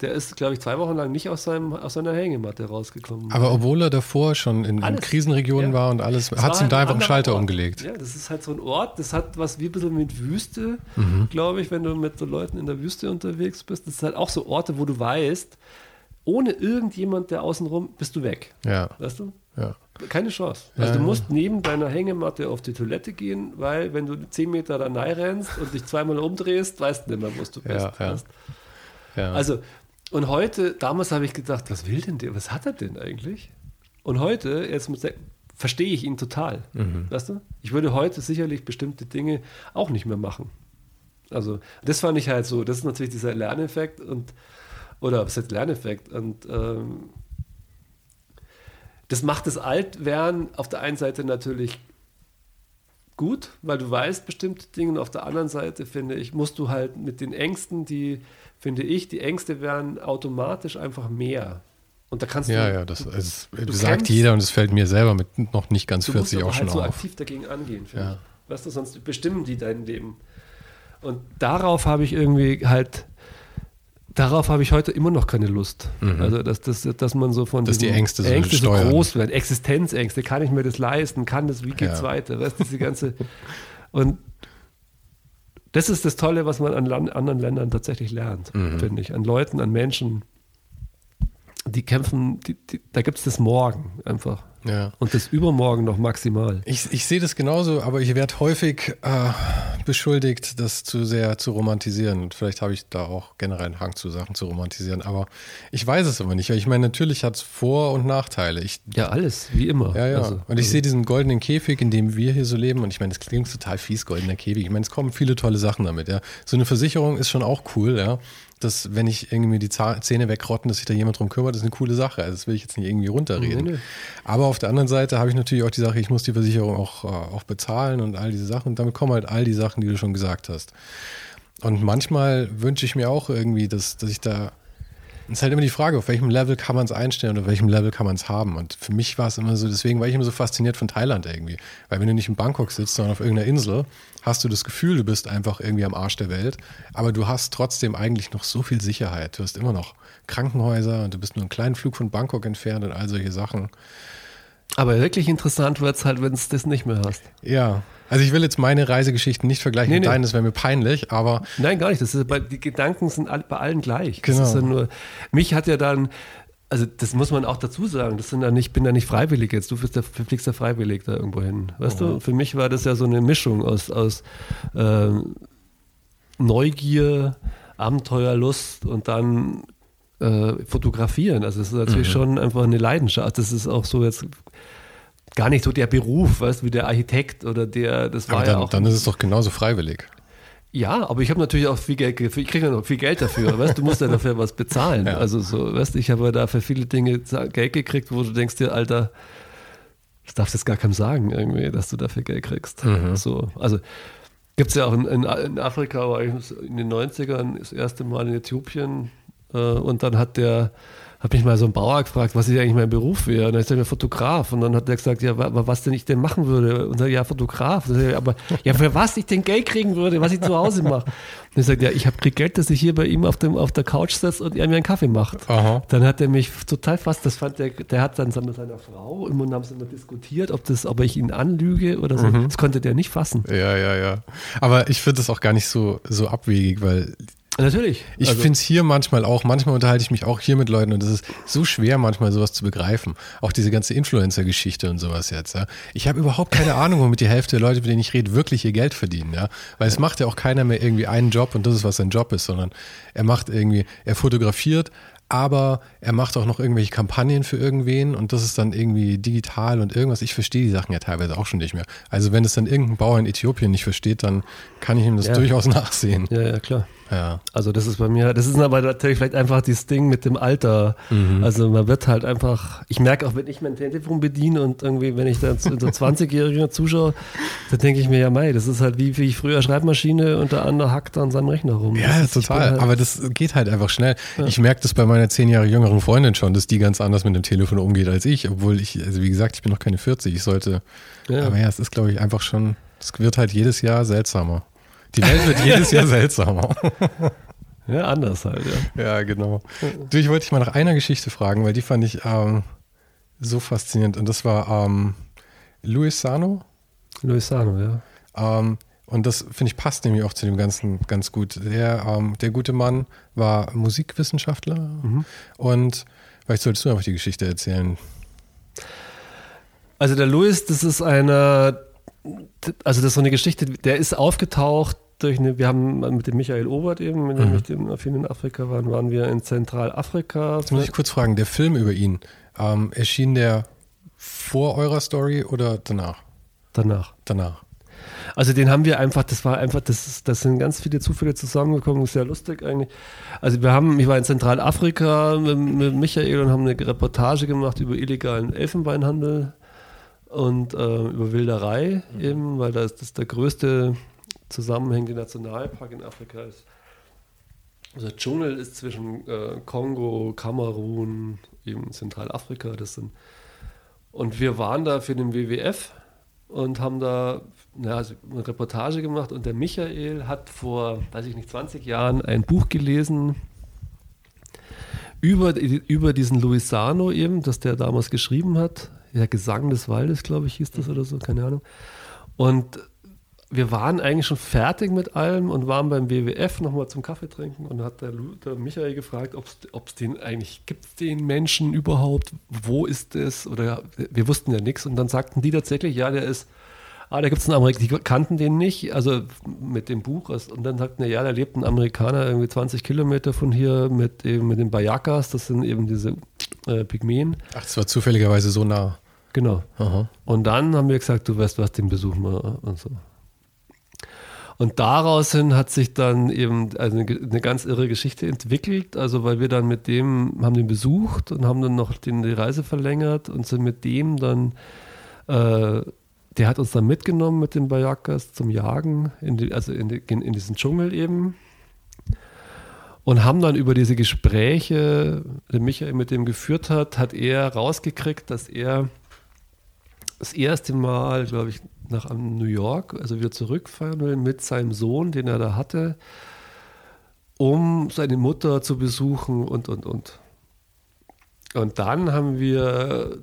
Der ist, glaube ich, zwei Wochen lang nicht aus, seinem, aus seiner Hängematte rausgekommen. Aber obwohl er davor schon in, in Krisenregionen ja. war und alles, hat es ihm da einfach einen Schalter Ort. umgelegt. Ja, das ist halt so ein Ort, das hat was wie ein bisschen mit Wüste, mhm. glaube ich, wenn du mit so Leuten in der Wüste unterwegs bist. Das ist halt auch so Orte, wo du weißt, ohne irgendjemand, der außenrum, bist du weg. Ja. Weißt du? Ja. Keine Chance. Also ja, du musst neben deiner Hängematte auf die Toilette gehen, weil wenn du zehn Meter da rennst und dich zweimal umdrehst, weißt du nicht mehr, wo du bist. Ja, ja. Ja. Also, und heute, damals habe ich gedacht, was will denn der, was hat er denn eigentlich? Und heute, jetzt verstehe ich ihn total. Mhm. Weißt du? Ich würde heute sicherlich bestimmte Dinge auch nicht mehr machen. Also, das fand ich halt so, das ist natürlich dieser Lerneffekt und, oder was heißt Lerneffekt? Und ähm, das macht das Altwerden auf der einen Seite natürlich gut, weil du weißt bestimmte Dinge und auf der anderen Seite, finde ich, musst du halt mit den Ängsten, die finde ich, die Ängste werden automatisch einfach mehr. Und da kannst ja, du. Ja, das ist, du sagt kennst, jeder und es fällt mir selber mit noch nicht ganz 40 auch schon halt so auf. aktiv dagegen angehen, ja. ich. Weißt du, sonst bestimmen die dein Leben. Und darauf habe ich irgendwie halt, darauf habe ich heute immer noch keine Lust. Mhm. Also, dass, dass, dass man so von dass die Ängste, so, Ängste so groß werden, Existenzängste, kann ich mir das leisten, kann das, wie geht's ja. weiter? Weißt du, diese ganze. [LAUGHS] Und das ist das Tolle, was man an Land, anderen Ländern tatsächlich lernt, mhm. finde ich. An Leuten, an Menschen, die kämpfen, die, die, da gibt es das Morgen einfach. Ja. Und das Übermorgen noch maximal. Ich, ich sehe das genauso, aber ich werde häufig äh, beschuldigt, das zu sehr zu romantisieren. Und vielleicht habe ich da auch generell einen Hang zu Sachen zu romantisieren. Aber ich weiß es aber nicht. Ich meine, natürlich hat es Vor- und Nachteile. Ich, ja, alles, wie immer. Ja, ja. Also, und ich also. sehe diesen goldenen Käfig, in dem wir hier so leben. Und ich meine, das klingt total fies, goldener Käfig. Ich meine, es kommen viele tolle Sachen damit. Ja. So eine Versicherung ist schon auch cool, ja dass wenn ich irgendwie die Zähne wegrotten, dass sich da jemand drum kümmert, ist eine coole Sache. Also das will ich jetzt nicht irgendwie runterreden. Nee, nee. Aber auf der anderen Seite habe ich natürlich auch die Sache, ich muss die Versicherung auch, äh, auch bezahlen und all diese Sachen. Und damit kommen halt all die Sachen, die du schon gesagt hast. Und manchmal wünsche ich mir auch irgendwie, dass, dass ich da es ist halt immer die Frage, auf welchem Level kann man es einstellen oder auf welchem Level kann man es haben. Und für mich war es immer so, deswegen war ich immer so fasziniert von Thailand irgendwie. Weil wenn du nicht in Bangkok sitzt, sondern auf irgendeiner Insel, hast du das Gefühl, du bist einfach irgendwie am Arsch der Welt. Aber du hast trotzdem eigentlich noch so viel Sicherheit. Du hast immer noch Krankenhäuser und du bist nur einen kleinen Flug von Bangkok entfernt und all solche Sachen. Aber wirklich interessant wird es halt, wenn es das nicht mehr hast. Ja. Also ich will jetzt meine Reisegeschichten nicht vergleichen nee, mit deinen, das wäre mir peinlich, aber. Nein, gar nicht. Das ist, die Gedanken sind bei allen gleich. Genau. Ja nur, mich hat ja dann, also das muss man auch dazu sagen, das sind ja nicht, bin ja nicht freiwillig jetzt, du bist ja, fliegst ja freiwillig da irgendwo hin. Weißt oh. du, für mich war das ja so eine Mischung aus, aus äh, Neugier, Abenteuerlust und dann äh, fotografieren. Also es ist natürlich mhm. schon einfach eine Leidenschaft. Das ist auch so jetzt gar nicht so der Beruf, weißt du, wie der Architekt oder der, das war aber dann, ja auch. Dann ist es doch genauso freiwillig. Ja, aber ich habe natürlich auch viel Geld, ich kriege ja noch viel Geld dafür, [LAUGHS] weißt du, musst ja dafür was bezahlen. Ja. Also so, weißt du, ich habe ja da für viele Dinge Geld gekriegt, wo du denkst dir, Alter, das darfst du jetzt gar keinem sagen, irgendwie, dass du dafür Geld kriegst. Mhm. So, also gibt es ja auch in, in, in, Afrika, war ich in den 90ern das erste Mal in Äthiopien und dann hat der habe mich mal so ein Bauer gefragt, was ich eigentlich mein Beruf wäre. Und dann ist er mir Fotograf. Und dann hat er gesagt, ja, was denn ich denn machen würde? Und dann, ja, Fotograf. Ich, aber ja, für was ich denn Geld kriegen würde, was ich zu Hause mache. Und er sagt, ja, ich habe krieg Geld, dass ich hier bei ihm auf, dem, auf der Couch sitze und er mir einen Kaffee macht. Aha. Dann hat er mich total fast, das fand der, der hat dann mit seiner Frau und dann haben sie immer diskutiert, ob das, ob ich ihn anlüge oder so. Mhm. Das konnte der nicht fassen. Ja, ja, ja. Aber ich finde das auch gar nicht so, so abwegig, weil Natürlich. Ich also. finde es hier manchmal auch, manchmal unterhalte ich mich auch hier mit Leuten und es ist so schwer, manchmal sowas zu begreifen. Auch diese ganze Influencer-Geschichte und sowas jetzt. Ja. Ich habe überhaupt keine Ahnung, womit die Hälfte der Leute, mit denen ich rede, wirklich ihr Geld verdienen. Ja. Weil es macht ja auch keiner mehr irgendwie einen Job und das ist, was sein Job ist, sondern er macht irgendwie, er fotografiert, aber er macht auch noch irgendwelche Kampagnen für irgendwen und das ist dann irgendwie digital und irgendwas. Ich verstehe die Sachen ja teilweise auch schon nicht mehr. Also wenn es dann irgendein Bauer in Äthiopien nicht versteht, dann kann ich ihm das ja. durchaus [LAUGHS] nachsehen. Ja, ja, klar. Ja. Also das ist bei mir, das ist aber natürlich vielleicht einfach dieses Ding mit dem Alter. Mhm. Also man wird halt einfach, ich merke auch, wenn ich mein Telefon bediene und irgendwie, wenn ich dann so [LAUGHS] 20-Jährigen zuschaue, dann denke ich mir, ja mei, das ist halt wie, wie früher Schreibmaschine und der andere hackt an seinem Rechner rum. Ja, total. Halt aber das geht halt einfach schnell. Ja. Ich merke das bei meiner zehn Jahre jüngeren Freundin schon, dass die ganz anders mit dem Telefon umgeht als ich, obwohl ich, also wie gesagt, ich bin noch keine 40, ich sollte, ja. aber ja, es ist glaube ich einfach schon, es wird halt jedes Jahr seltsamer. Die Welt wird jedes Jahr seltsamer. Ja, anders halt, ja. Ja, genau. Du, ich wollte dich mal nach einer Geschichte fragen, weil die fand ich ähm, so faszinierend. Und das war ähm, Luis Sano. Luis Sano, ja. Ähm, und das, finde ich, passt nämlich auch zu dem Ganzen ganz gut. Der, ähm, der gute Mann war Musikwissenschaftler mhm. und vielleicht solltest du einfach die Geschichte erzählen. Also der Luis, das ist einer, also das ist so eine Geschichte, der ist aufgetaucht durch eine, wir haben mit dem Michael Obert eben, mit dem mhm. ich dem viel in Afrika waren, waren wir in Zentralafrika. Jetzt muss ich kurz fragen, der Film über ihn, ähm, erschien der vor eurer Story oder danach? Danach. Danach. Also den haben wir einfach, das war einfach, das, das sind ganz viele Zufälle zusammengekommen, sehr lustig eigentlich. Also wir haben, ich war in Zentralafrika mit, mit Michael und haben eine Reportage gemacht über illegalen Elfenbeinhandel und äh, über Wilderei mhm. eben, weil da ist das der größte zusammenhängende Nationalpark in Afrika ist. Also der Dschungel ist zwischen äh, Kongo, Kamerun, eben Zentralafrika. Das sind und wir waren da für den WWF und haben da ja, also eine Reportage gemacht und der Michael hat vor, weiß ich nicht, 20 Jahren ein Buch gelesen über, über diesen Luisano eben, das der damals geschrieben hat. Der Gesang des Waldes, glaube ich, hieß das oder so, keine Ahnung. Und wir waren eigentlich schon fertig mit allem und waren beim WWF nochmal zum Kaffee trinken und hat der, der Michael gefragt, ob es den eigentlich gibt, den Menschen überhaupt, wo ist es? Oder wir wussten ja nichts und dann sagten die tatsächlich, ja, der ist, ah, da gibt es einen Amerikaner, die kannten den nicht, also mit dem Buch. Und dann sagten, ja, da lebt ein Amerikaner irgendwie 20 Kilometer von hier mit eben mit den Bayakas, das sind eben diese äh, Pygmäen. Ach, das war zufälligerweise so nah. Genau. Aha. Und dann haben wir gesagt, du weißt was, den besuchen wir und so. Und daraus hin hat sich dann eben eine, eine, ganz irre Geschichte entwickelt. Also weil wir dann mit dem haben den besucht und haben dann noch den, die Reise verlängert und sind mit dem dann, äh, der hat uns dann mitgenommen mit den Bayakas zum Jagen, in die, also in, die, in diesen Dschungel eben. Und haben dann über diese Gespräche, die Michael mit dem geführt hat, hat er rausgekriegt, dass er das erste Mal, glaube ich, nach New York, also wieder zurückfahren will mit seinem Sohn, den er da hatte, um seine Mutter zu besuchen und, und, und. Und dann haben wir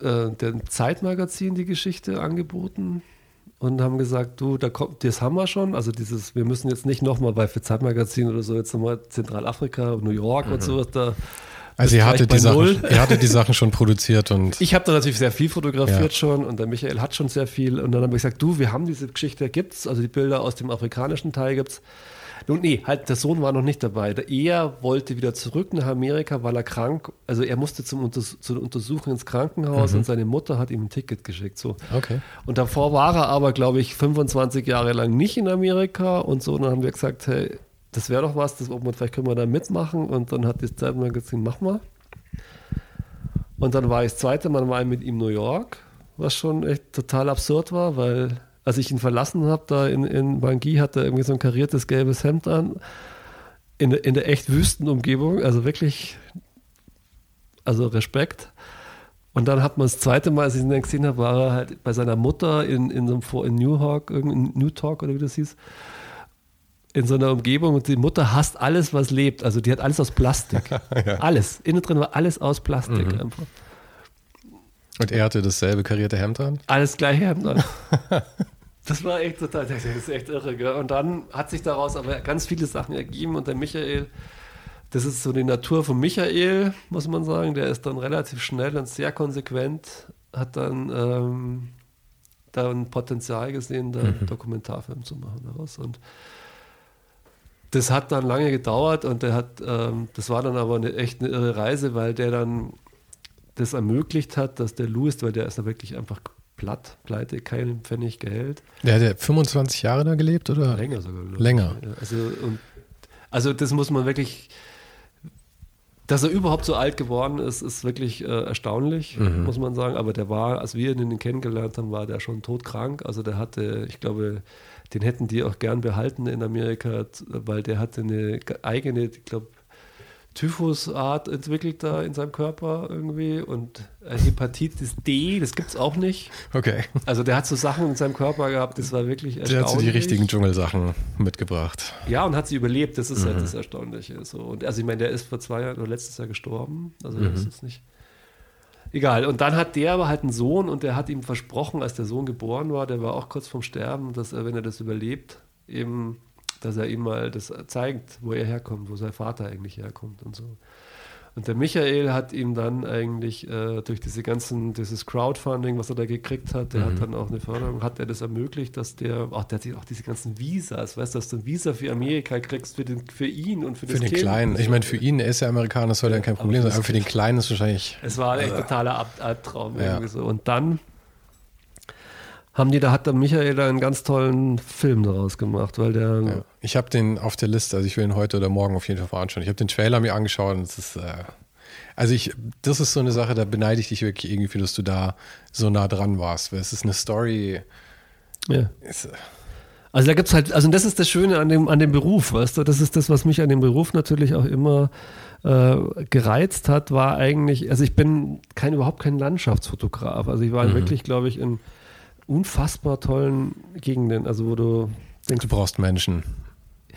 äh, dem Zeitmagazin die Geschichte angeboten und haben gesagt, du, da kommt, das haben wir schon. Also dieses, wir müssen jetzt nicht nochmal bei für Zeitmagazin oder so jetzt nochmal Zentralafrika, New York mhm. und sowas da also ihr hattet, die Sachen, ihr hattet die Sachen schon produziert und. [LAUGHS] Ich habe da natürlich sehr viel fotografiert ja. schon und der Michael hat schon sehr viel. Und dann habe ich gesagt, du, wir haben diese Geschichte, gibt's, also die Bilder aus dem afrikanischen Teil gibt's. Nun, nee, halt, der Sohn war noch nicht dabei. Er wollte wieder zurück nach Amerika, weil er krank, also er musste zum Unters zur Untersuchung ins Krankenhaus mhm. und seine Mutter hat ihm ein Ticket geschickt. So. Okay. Und davor war er aber, glaube ich, 25 Jahre lang nicht in Amerika und so. Und dann haben wir gesagt, hey, das wäre doch was, das, ob man, vielleicht können wir da mitmachen. Und dann hat das Zeitmagazin, mach mal. Und dann war ich das zweite Mal mal mit ihm in New York, was schon echt total absurd war, weil als ich ihn verlassen habe, da in, in Bangui, hat er irgendwie so ein kariertes gelbes Hemd an, in, in der echt Wüstenumgebung, also wirklich also Respekt. Und dann hat man das zweite Mal, als ich ihn dann gesehen habe, war er halt bei seiner Mutter in, in so einem in New Hawk, in New Talk oder wie das hieß, in so einer Umgebung und die Mutter hasst alles, was lebt. Also die hat alles aus Plastik. [LAUGHS] ja. Alles. Innen drin war alles aus Plastik mhm. einfach. Und er hatte dasselbe karierte Hemd an? Alles gleiche Hemd an. [LAUGHS] das war echt total, das ist echt irre. Gell? Und dann hat sich daraus aber ganz viele Sachen ergeben und der Michael, das ist so die Natur von Michael, muss man sagen. Der ist dann relativ schnell und sehr konsequent, hat dann ähm, da ein Potenzial gesehen, da einen mhm. Dokumentarfilm zu machen daraus. Und das hat dann lange gedauert und der hat, ähm, das war dann aber eine, echt eine irre Reise, weil der dann das ermöglicht hat, dass der Louis, weil der ist da wirklich einfach platt, pleite, keinen Pfennig Gehalt. Der hat ja 25 Jahre da gelebt, oder? Länger sogar. Länger. Also, und, also das muss man wirklich, dass er überhaupt so alt geworden ist, ist wirklich äh, erstaunlich, mhm. muss man sagen. Aber der war, als wir ihn kennengelernt haben, war der schon todkrank. Also der hatte, ich glaube, den hätten die auch gern behalten in Amerika, weil der hatte eine eigene, ich glaube, Typhusart entwickelt da in seinem Körper irgendwie und Hepatitis D, das gibt es auch nicht. Okay. Also der hat so Sachen in seinem Körper gehabt, das war wirklich erstaunlich. Der hat so die richtigen Dschungelsachen mitgebracht. Ja, und hat sie überlebt, das ist halt mhm. halt das Erstaunliche. So. Und also ich meine, der ist vor zwei Jahren oder letztes Jahr gestorben, also mhm. das ist nicht Egal. Und dann hat der aber halt einen Sohn und der hat ihm versprochen, als der Sohn geboren war, der war auch kurz vorm Sterben, dass er, wenn er das überlebt, eben, dass er ihm mal das zeigt, wo er herkommt, wo sein Vater eigentlich herkommt und so. Und der Michael hat ihm dann eigentlich äh, durch diese ganzen, dieses Crowdfunding, was er da gekriegt hat, der mhm. hat dann auch eine Förderung, hat er das ermöglicht, dass der, ach, der hat auch diese ganzen Visas, weißt du, dass du ein Visa für Amerika kriegst, für, den, für ihn und für, für den kind. Kleinen. Ich meine, für ihn, er ist ja Amerikaner, das soll ja kein Problem sein, aber für den Kleinen ist es wahrscheinlich. Es war ein äh, totaler Albtraum ja. irgendwie so. Und dann haben die, da hat der Michael einen ganz tollen Film daraus gemacht, weil der. Ja. Ich habe den auf der Liste, also ich will ihn heute oder morgen auf jeden Fall anschauen. Ich habe den Trailer mir angeschaut und es ist. Äh, also ich, das ist so eine Sache, da beneide ich dich wirklich irgendwie dass du da so nah dran warst. Weil es ist eine Story. Ja. Ist, äh, also da gibt es halt, also das ist das Schöne an dem, an dem Beruf, weißt du, das ist das, was mich an dem Beruf natürlich auch immer äh, gereizt hat, war eigentlich, also ich bin kein, überhaupt kein Landschaftsfotograf. Also ich war mhm. wirklich, glaube ich, in unfassbar tollen Gegenden, also wo du denkst. Du brauchst Menschen.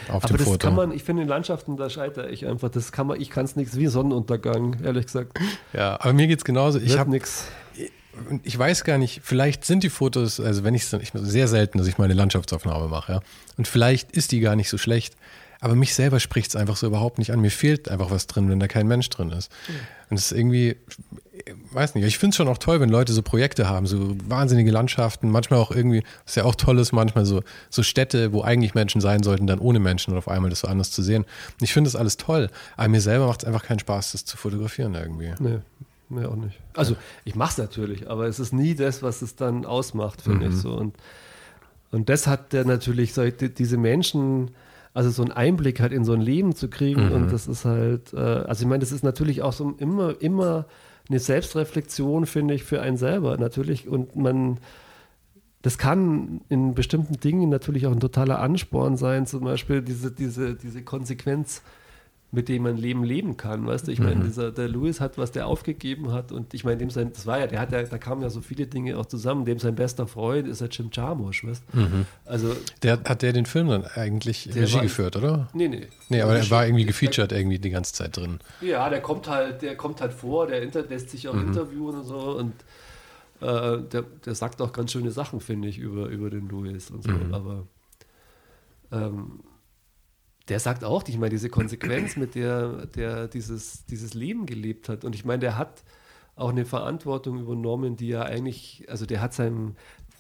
Auf aber dem das Foto. kann man, ich finde in Landschaften, da scheitere ich einfach. Das kann man, ich kann es nichts wie Sonnenuntergang, ehrlich gesagt. Ja, aber mir geht es genauso. Ich habe nichts. Ich weiß gar nicht, vielleicht sind die Fotos, also wenn ich es sehr selten, dass ich mal eine Landschaftsaufnahme mache, ja. Und vielleicht ist die gar nicht so schlecht. Aber mich selber spricht es einfach so überhaupt nicht an. Mir fehlt einfach was drin, wenn da kein Mensch drin ist. Mhm. Und es ist irgendwie, weiß nicht, ich finde es schon auch toll, wenn Leute so Projekte haben, so wahnsinnige Landschaften, manchmal auch irgendwie, was ja auch toll ist, manchmal so, so Städte, wo eigentlich Menschen sein sollten, dann ohne Menschen und auf einmal das so anders zu sehen. Und ich finde das alles toll, aber mir selber macht es einfach keinen Spaß, das zu fotografieren irgendwie. Nee. Nee, auch nicht. Also ich mache es natürlich, aber es ist nie das, was es dann ausmacht, finde mhm. ich so. Und, und das hat der natürlich, so, diese Menschen, also so einen Einblick halt in so ein Leben zu kriegen. Mhm. Und das ist halt, äh, also ich meine, das ist natürlich auch so immer, immer eine Selbstreflexion, finde ich, für einen selber natürlich. Und man, das kann in bestimmten Dingen natürlich auch ein totaler Ansporn sein, zum Beispiel diese, diese, diese Konsequenz mit dem man Leben leben kann, weißt du? Ich meine, mhm. dieser der Louis hat was der aufgegeben hat und ich meine, dem sein, das war ja, der hat ja, da kamen ja so viele Dinge auch zusammen. Dem sein bester Freund ist ja Jim Jarmusch, weißt? Mhm. Also der hat der den Film dann eigentlich Regie war, geführt, oder? Nee, nee. Nee, aber er war irgendwie gefeatured irgendwie die ganze Zeit drin. Ja, der kommt halt, der kommt halt vor, der inter, lässt sich auch mhm. interviewen und so und äh, der, der sagt auch ganz schöne Sachen, finde ich, über, über den Louis und so. Mhm. Aber ähm, der sagt auch, ich meine, diese Konsequenz, mit der der dieses, dieses Leben gelebt hat. Und ich meine, der hat auch eine Verantwortung übernommen, die er eigentlich, also der hat seinem,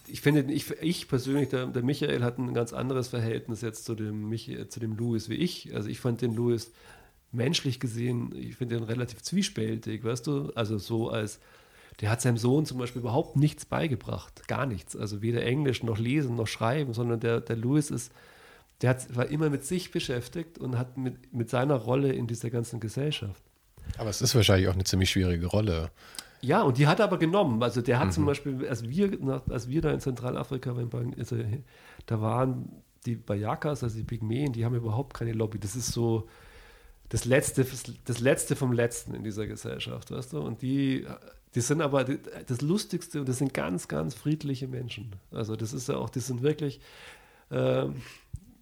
ich finde, ich, ich persönlich, der, der Michael hat ein ganz anderes Verhältnis jetzt zu dem, Michael, zu dem Louis wie ich. Also ich fand den Louis menschlich gesehen, ich finde den relativ zwiespältig, weißt du? Also so als, der hat seinem Sohn zum Beispiel überhaupt nichts beigebracht, gar nichts. Also weder Englisch noch Lesen noch Schreiben, sondern der, der Louis ist der hat, war immer mit sich beschäftigt und hat mit, mit seiner Rolle in dieser ganzen Gesellschaft. Aber es ist wahrscheinlich auch eine ziemlich schwierige Rolle. Ja, und die hat er aber genommen. Also der hat mhm. zum Beispiel, als wir, als wir da in Zentralafrika waren, also, da waren die Bayakas, also die Pygmäen, die haben überhaupt keine Lobby. Das ist so, das Letzte, das Letzte vom Letzten in dieser Gesellschaft, weißt du? Und die, die sind aber das Lustigste und das sind ganz, ganz friedliche Menschen. Also das ist ja auch, die sind wirklich, äh,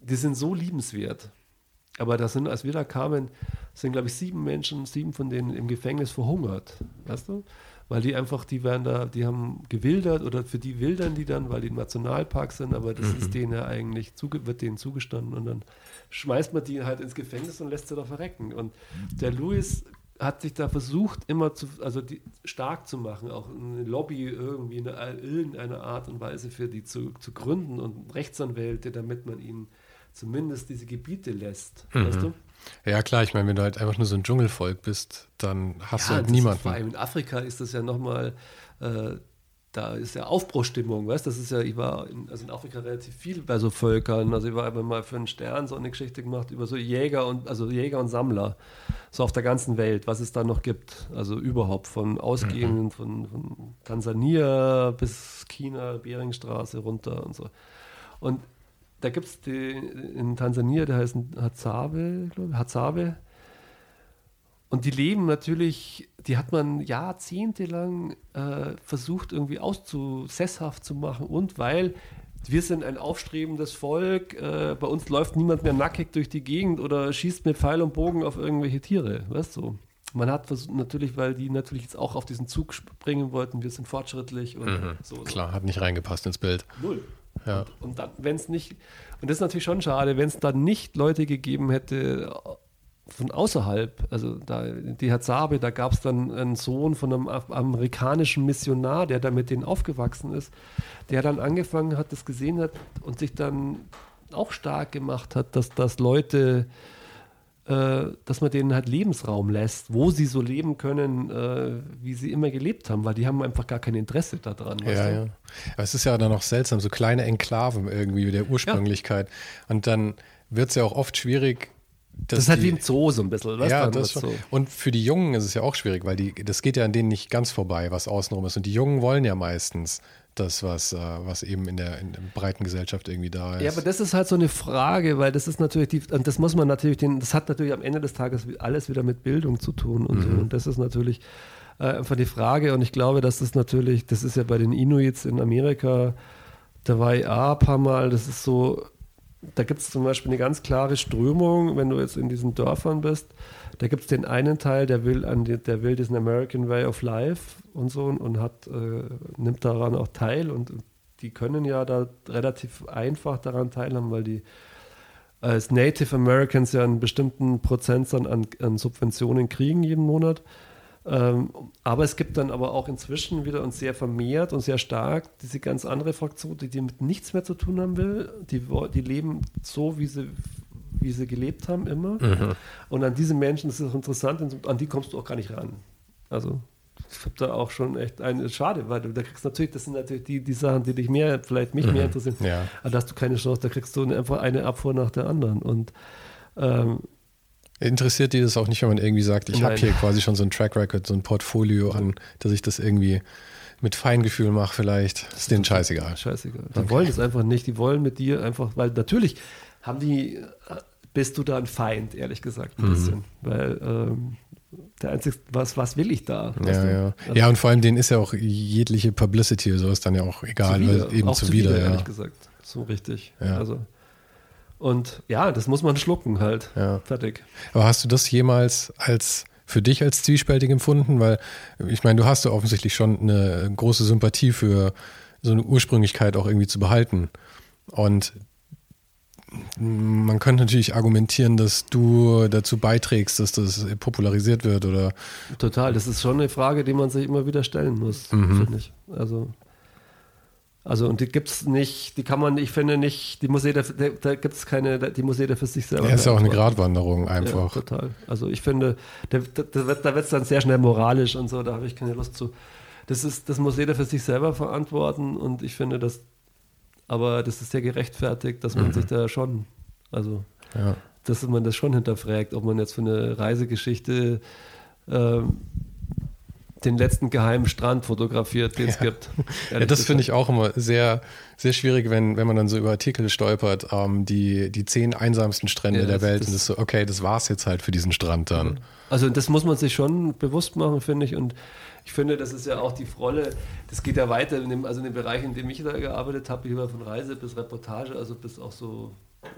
die sind so liebenswert. Aber da sind, als wir da kamen, sind, glaube ich, sieben Menschen, sieben von denen im Gefängnis verhungert, weißt du? Weil die einfach, die werden da, die haben gewildert oder für die wildern die dann, weil die im Nationalpark sind, aber das mhm. ist denen ja eigentlich, wird denen zugestanden und dann schmeißt man die halt ins Gefängnis und lässt sie da verrecken. Und der Louis hat sich da versucht, immer zu, also die, stark zu machen, auch eine Lobby irgendwie in irgendeiner Art und Weise für die zu, zu gründen und Rechtsanwälte, damit man ihnen zumindest diese Gebiete lässt. Mhm. Weißt du? Ja, klar, ich meine, wenn du halt einfach nur so ein Dschungelvolk bist, dann hast ja, du halt niemanden. Vor allem in Afrika ist das ja nochmal, äh, da ist ja Aufbruchstimmung, weißt Das ist ja, ich war in, also in Afrika relativ viel bei so Völkern. Also ich war einfach mal für einen Stern so eine Geschichte gemacht über so Jäger und, also Jäger und Sammler, so auf der ganzen Welt, was es da noch gibt. Also überhaupt von ausgehend mhm. von, von Tansania bis China, Beringstraße runter und so. Und da gibt es in Tansania, der heißt Hazabe, glaube ich, Hazabe. Und die leben natürlich, die hat man jahrzehntelang äh, versucht irgendwie auszusesshaft zu machen und weil wir sind ein aufstrebendes Volk, äh, bei uns läuft niemand mehr nackig durch die Gegend oder schießt mit Pfeil und Bogen auf irgendwelche Tiere, weißt du? Man hat versucht, natürlich, weil die natürlich jetzt auch auf diesen Zug springen wollten, wir sind fortschrittlich und mhm, so. Klar, hat nicht reingepasst ins Bild. Null. Ja. Und, und dann, wenn es nicht, und das ist natürlich schon schade, wenn es dann nicht Leute gegeben hätte von außerhalb, also da, die Hazabe, da gab es dann einen Sohn von einem amerikanischen Missionar, der da mit denen aufgewachsen ist, der dann angefangen hat, das gesehen hat und sich dann auch stark gemacht hat, dass das Leute äh, dass man denen halt Lebensraum lässt, wo sie so leben können, äh, wie sie immer gelebt haben, weil die haben einfach gar kein Interesse daran. Ja, ja. Aber es ist ja dann auch seltsam, so kleine Enklaven irgendwie der Ursprünglichkeit. Ja. Und dann wird es ja auch oft schwierig, das ist halt wie im Zoo so ein bisschen. Was ja, das so. Und für die Jungen ist es ja auch schwierig, weil die, das geht ja an denen nicht ganz vorbei, was außenrum ist. Und die Jungen wollen ja meistens das, was, äh, was eben in der, in der breiten Gesellschaft irgendwie da ist. Ja, aber das ist halt so eine Frage, weil das ist natürlich die, und das muss man natürlich, den, das hat natürlich am Ende des Tages alles wieder mit Bildung zu tun und mhm. so. Und das ist natürlich äh, einfach die Frage. Und ich glaube, dass das natürlich, das ist ja bei den Inuits in Amerika, da war ich auch ein paar Mal, das ist so, da gibt es zum Beispiel eine ganz klare Strömung, wenn du jetzt in diesen Dörfern bist, da gibt es den einen Teil, der will, an die, der will diesen American Way of Life und so und hat, äh, nimmt daran auch teil und die können ja da relativ einfach daran teilhaben, weil die als Native Americans ja einen bestimmten Prozentsatz an, an Subventionen kriegen jeden Monat. Ähm, aber es gibt dann aber auch inzwischen wieder und sehr vermehrt und sehr stark diese ganz andere Fraktion, die, die mit nichts mehr zu tun haben will. Die, die leben so, wie sie wie sie gelebt haben immer. Mhm. Und an diese Menschen, das ist auch interessant, an die kommst du auch gar nicht ran. Also ich habe da auch schon echt eine schade, weil du da kriegst natürlich, das sind natürlich die, die Sachen, die dich mehr, vielleicht mich mhm. mehr interessieren. Ja. Aber da hast du keine Chance, da kriegst du einfach eine Abfuhr nach der anderen. Und ähm, Interessiert die das auch nicht, wenn man irgendwie sagt, ich habe hier quasi schon so ein Track Record, so ein Portfolio an, dass ich das irgendwie mit Feingefühl mache vielleicht. Ist denen scheißegal. Scheißegal. Die okay. wollen das einfach nicht. Die wollen mit dir einfach, weil natürlich haben die, bist du da ein Feind, ehrlich gesagt, ein mhm. bisschen. Weil ähm, der einzige, was, was will ich da? Ja, ja. Also, ja, und vor allem denen ist ja auch jegliche Publicity, so ist dann ja auch egal, zuwider, eben auch zuwider, zuwider ja. ehrlich gesagt. So richtig. Ja. Also, und ja, das muss man schlucken halt. Ja. Fertig. Aber hast du das jemals als für dich als zwiespältig empfunden? Weil ich meine, du hast ja offensichtlich schon eine große Sympathie für so eine Ursprünglichkeit auch irgendwie zu behalten. Und man könnte natürlich argumentieren, dass du dazu beiträgst, dass das popularisiert wird, oder? Total, das ist schon eine Frage, die man sich immer wieder stellen muss, mhm. finde ich. Also, also und die gibt es nicht, die kann man, ich finde nicht, die muss jeder, da, da gibt es keine, die muss jeder für sich selber. Ja, ist ja auch eine Gratwanderung einfach. Ja, total. Also ich finde, da, da wird es dann sehr schnell moralisch und so, da habe ich keine Lust zu. Das ist, das muss jeder für sich selber verantworten und ich finde, dass aber das ist ja gerechtfertigt, dass man mhm. sich da schon, also, ja. dass man das schon hinterfragt, ob man jetzt für eine Reisegeschichte ähm, den letzten geheimen Strand fotografiert, den es ja. gibt. [LAUGHS] Ja, das finde ich auch immer sehr, sehr schwierig, wenn, wenn man dann so über Artikel stolpert, ähm, die, die zehn einsamsten Strände ja, der Welt. Das, und das ist so, okay, das war's jetzt halt für diesen Strand dann. Also das muss man sich schon bewusst machen, finde ich. Und ich finde, das ist ja auch die Rolle, das geht ja weiter, in dem, also in dem Bereich, in dem ich da gearbeitet habe, lieber von Reise bis Reportage, also bis auch so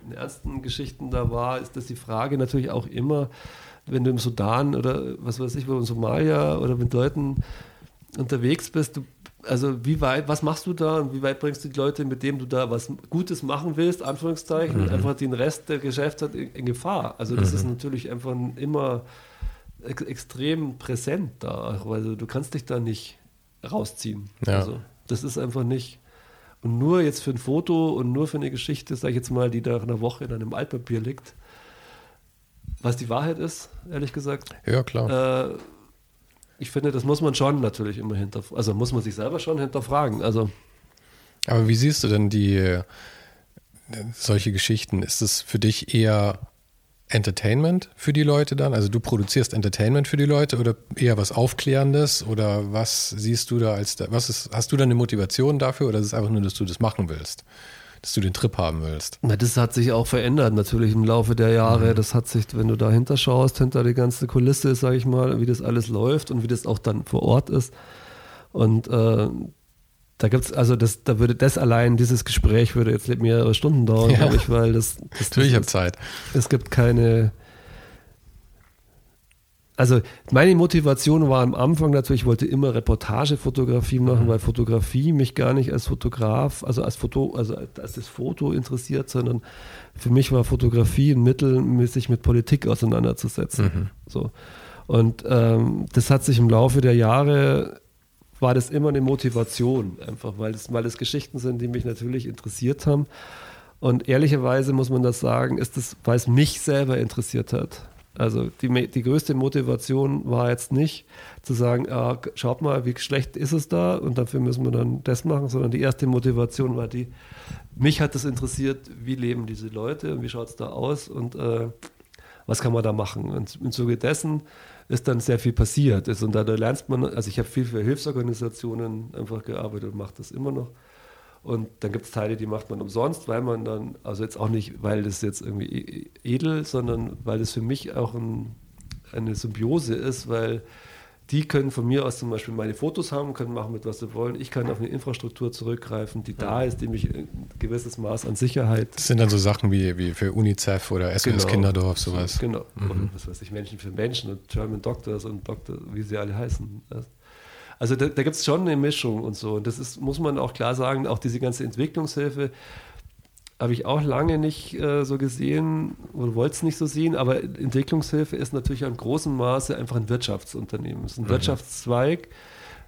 in ernsten Geschichten da war, ist das die Frage natürlich auch immer, wenn du im Sudan oder was weiß ich, wo in Somalia oder mit Leuten unterwegs bist, du, also wie weit, was machst du da und wie weit bringst du die Leute, mit denen du da was Gutes machen willst, Anführungszeichen, mhm. einfach den Rest der Geschäfte in, in Gefahr. Also das mhm. ist natürlich einfach immer ex extrem präsent da, weil du kannst dich da nicht rausziehen. Ja. Also das ist einfach nicht. Und nur jetzt für ein Foto und nur für eine Geschichte, sag ich jetzt mal, die da nach einer Woche in einem Altpapier liegt, was die Wahrheit ist, ehrlich gesagt. Ja, klar. Äh, ich finde, das muss man schon natürlich immer hinterfragen. Also muss man sich selber schon hinterfragen. Also. Aber wie siehst du denn die solche Geschichten? Ist es für dich eher Entertainment für die Leute dann? Also du produzierst Entertainment für die Leute oder eher was Aufklärendes oder was siehst du da als da, was ist, hast du da eine Motivation dafür oder ist es einfach nur, dass du das machen willst? Dass du den Trip haben willst? Na, das hat sich auch verändert natürlich im Laufe der Jahre. Mhm. Das hat sich, wenn du dahinter schaust, hinter die ganze Kulisse, sage ich mal, wie das alles läuft und wie das auch dann vor Ort ist. Und äh, da gibt's, also das, da würde das allein, dieses Gespräch würde jetzt mehrere Stunden dauern, ja. glaube ich, weil das, das [LAUGHS] Natürlich, ich habe Zeit. Es gibt keine. Also meine Motivation war am Anfang natürlich, ich wollte immer Reportagefotografie machen, mhm. weil Fotografie mich gar nicht als Fotograf, also als Foto, also als das Foto interessiert, sondern für mich war Fotografie ein Mittel, sich mit Politik auseinanderzusetzen. Mhm. So. Und ähm, das hat sich im Laufe der Jahre war das immer eine Motivation, einfach weil es, weil es Geschichten sind, die mich natürlich interessiert haben. Und ehrlicherweise muss man das sagen, ist das, weil es mich selber interessiert hat. Also die, die größte Motivation war jetzt nicht zu sagen, ah, schaut mal, wie schlecht ist es da und dafür müssen wir dann das machen, sondern die erste Motivation war die, mich hat das interessiert, wie leben diese Leute und wie schaut es da aus und äh, was kann man da machen. Und im Zuge dessen ist dann sehr viel passiert ist. Und da, lernst man, also ich habe viel für Hilfsorganisationen einfach gearbeitet und mache das immer noch. Und dann gibt es Teile, die macht man umsonst, weil man dann, also jetzt auch nicht, weil das jetzt irgendwie e-, edel, sondern weil das für mich auch ein, eine Symbiose ist, weil die können von mir aus zum Beispiel meine Fotos haben, können machen mit was sie wollen. Ich kann auf eine Infrastruktur zurückgreifen, die da ist, die mich ein gewisses Maß an Sicherheit. Das sind dann so Sachen wie, wie für UNICEF oder SOS genau. Kinderdorf, sowas. Genau. Mhm. Und was weiß ich, Menschen für Menschen und German Doctors und Doktor, wie sie alle heißen. Also da, da gibt es schon eine Mischung und so. Und das ist, muss man auch klar sagen, auch diese ganze Entwicklungshilfe habe ich auch lange nicht äh, so gesehen oder wollte es nicht so sehen, aber Entwicklungshilfe ist natürlich in großem Maße einfach ein Wirtschaftsunternehmen. Es ist ein mhm. Wirtschaftszweig.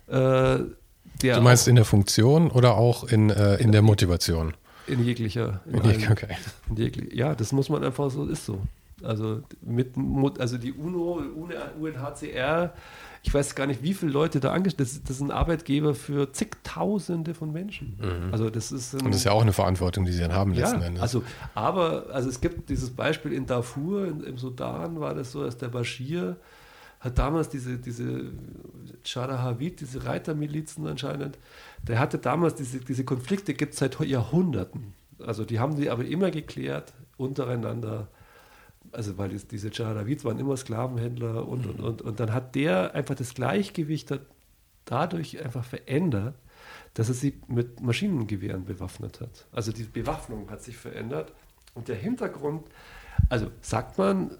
Äh, du meinst in der Funktion oder auch in, äh, in der Motivation? In jeglicher. In, in allen, okay. In jeglich, ja, das muss man einfach so, ist so. Also, mit, also die UNO, UNHCR ich weiß gar nicht, wie viele Leute da angestellt sind. Das, das, ein Arbeitgeber für zigtausende von Menschen. Mhm. Also das ist Und das ist ja auch eine Verantwortung, die sie dann haben letzten ja, Endes. Also, aber also es gibt dieses Beispiel in Darfur, in, im Sudan war das so, dass der Bashir hat damals diese, diese Charahavit, diese Reitermilizen anscheinend, der hatte damals diese, diese Konflikte, gibt es seit Jahrhunderten. Also die haben die aber immer geklärt untereinander also weil es, diese Dschahadawids waren immer Sklavenhändler und, und, und, und dann hat der einfach das Gleichgewicht dadurch einfach verändert, dass er sie mit Maschinengewehren bewaffnet hat. Also die Bewaffnung hat sich verändert und der Hintergrund, also sagt man,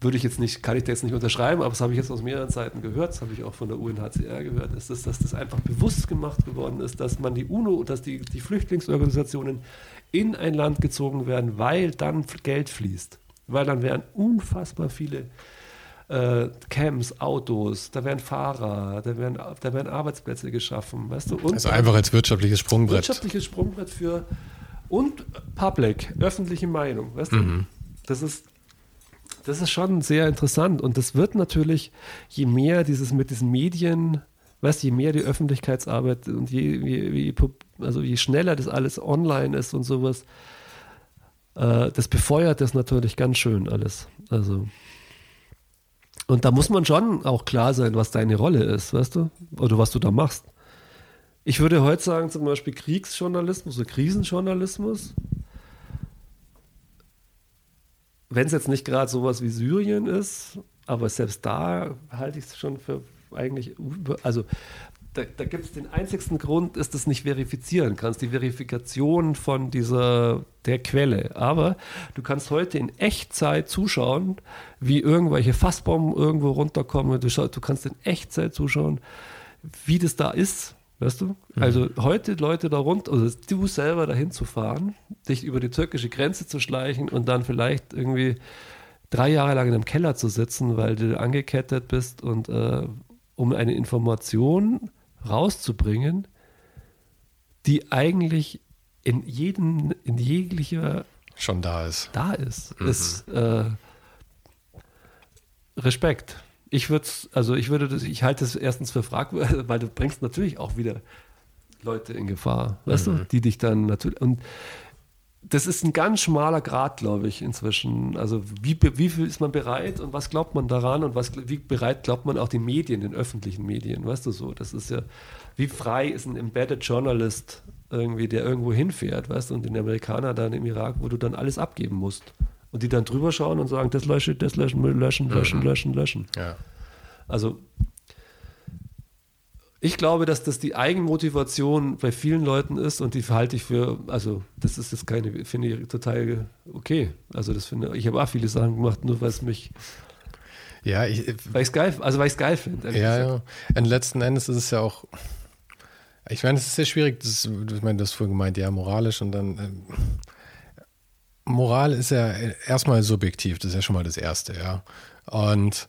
würde ich jetzt nicht, kann ich jetzt nicht unterschreiben, aber das habe ich jetzt aus mehreren Seiten gehört, das habe ich auch von der UNHCR gehört, ist das, dass das einfach bewusst gemacht geworden ist, dass man die UNO, dass die, die Flüchtlingsorganisationen in ein Land gezogen werden, weil dann Geld fließt weil dann wären unfassbar viele äh, Camps, Autos, da wären Fahrer, da wären, da wären Arbeitsplätze geschaffen, weißt du? Und also einfach als wirtschaftliches Sprungbrett. Wirtschaftliches Sprungbrett für und Public, öffentliche Meinung, weißt du? Mhm. Das ist das ist schon sehr interessant und das wird natürlich, je mehr dieses mit diesen Medien, weißt du, je mehr die Öffentlichkeitsarbeit und je, je, je, also je schneller das alles online ist und sowas, äh, das befeuert das natürlich ganz schön alles. Also Und da muss man schon auch klar sein, was deine Rolle ist, weißt du? Oder was du da machst. Ich würde heute sagen, zum Beispiel Kriegsjournalismus oder Krisenjournalismus. Wenn es jetzt nicht gerade sowas wie Syrien ist, aber selbst da halte ich es schon für eigentlich, also da, da gibt es den einzigsten Grund, ist das nicht verifizieren kannst, die Verifikation von dieser, der Quelle. Aber du kannst heute in Echtzeit zuschauen, wie irgendwelche Fassbomben irgendwo runterkommen. Du, du kannst in Echtzeit zuschauen, wie das da ist. Weißt du? Mhm. Also heute Leute da runter, also du selber dahin zu fahren, dich über die türkische Grenze zu schleichen und dann vielleicht irgendwie drei Jahre lang in einem Keller zu sitzen, weil du angekettet bist und äh, um eine Information rauszubringen, die eigentlich in jedem, in jeglicher schon da ist. Da ist. Mhm. ist äh, Respekt. Ich würde also ich würde das, ich halte es erstens für fragwürdig, [LAUGHS] weil du bringst natürlich auch wieder Leute in Gefahr, weißt mhm. du, die dich dann natürlich und das ist ein ganz schmaler Grad, glaube ich, inzwischen. Also wie, wie viel ist man bereit und was glaubt man daran und was, wie bereit glaubt man auch den Medien, den öffentlichen Medien, weißt du so? Das ist ja, wie frei ist ein Embedded Journalist irgendwie, der irgendwo hinfährt, weißt du, und den Amerikaner dann im Irak, wo du dann alles abgeben musst. Und die dann drüber schauen und sagen, das lösche, das löschen, löschen, löschen, mhm. löschen, löschen. Ja. Also ich glaube, dass das die Eigenmotivation bei vielen Leuten ist und die halte ich für, also das ist jetzt keine, finde ich total okay. Also das finde ich, habe auch viele Sachen gemacht, nur weil es mich ja, ich, weil ich es geil, also weil ich es geil finde. Ja, ja. Und letzten Endes ist es ja auch, ich meine, es ist sehr schwierig, das, ich meine, das vorhin gemeint, ja, moralisch und dann, äh, Moral ist ja erstmal subjektiv, das ist ja schon mal das Erste, ja. Und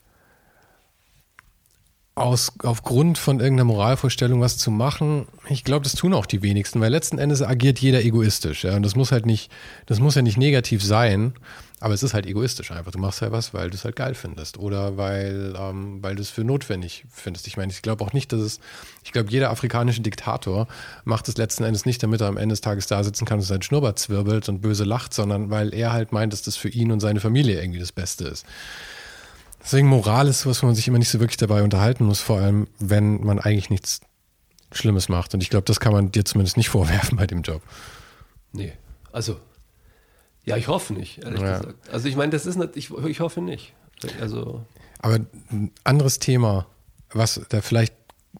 aus, aufgrund von irgendeiner Moralvorstellung was zu machen, ich glaube, das tun auch die wenigsten, weil letzten Endes agiert jeder egoistisch. Ja? Und das muss halt nicht, das muss ja nicht negativ sein, aber es ist halt egoistisch einfach. Du machst ja was, weil du es halt geil findest oder weil, ähm, weil du es für notwendig findest. Ich meine, ich glaube auch nicht, dass es, ich glaube, jeder afrikanische Diktator macht es letzten Endes nicht, damit er am Ende des Tages da sitzen kann und sein Schnurrbart zwirbelt und böse lacht, sondern weil er halt meint, dass das für ihn und seine Familie irgendwie das Beste ist. Deswegen Moral ist was, wo man sich immer nicht so wirklich dabei unterhalten muss, vor allem wenn man eigentlich nichts Schlimmes macht. Und ich glaube, das kann man dir zumindest nicht [LAUGHS] vorwerfen bei dem Job. Nee, also ja, ich hoffe nicht, ehrlich ja. gesagt. Also ich meine, das ist nicht, ich, ich hoffe nicht. Also aber ein anderes Thema, was da vielleicht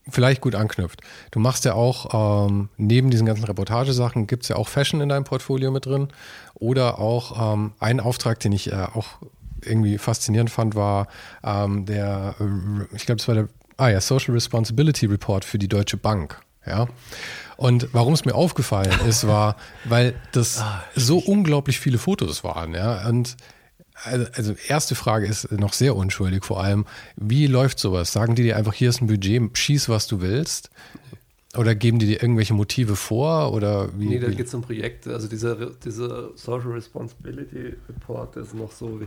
vielleicht gut anknüpft. Du machst ja auch ähm, neben diesen ganzen Reportagesachen gibt es ja auch Fashion in deinem Portfolio mit drin oder auch ähm, einen Auftrag, den ich äh, auch irgendwie faszinierend fand, war ähm, der, äh, ich glaube, es war der, ah ja, Social Responsibility Report für die Deutsche Bank. Ja. Und warum es mir aufgefallen [LAUGHS] ist, war, weil das ah, so unglaublich viele Fotos waren, ja. Und also, also erste Frage ist noch sehr unschuldig vor allem, wie läuft sowas? Sagen die dir einfach, hier ist ein Budget, schieß, was du willst? Oder geben die dir irgendwelche Motive vor? Oder wie, nee, da geht es um Projekte. Also dieser, dieser Social Responsibility Report ist noch so,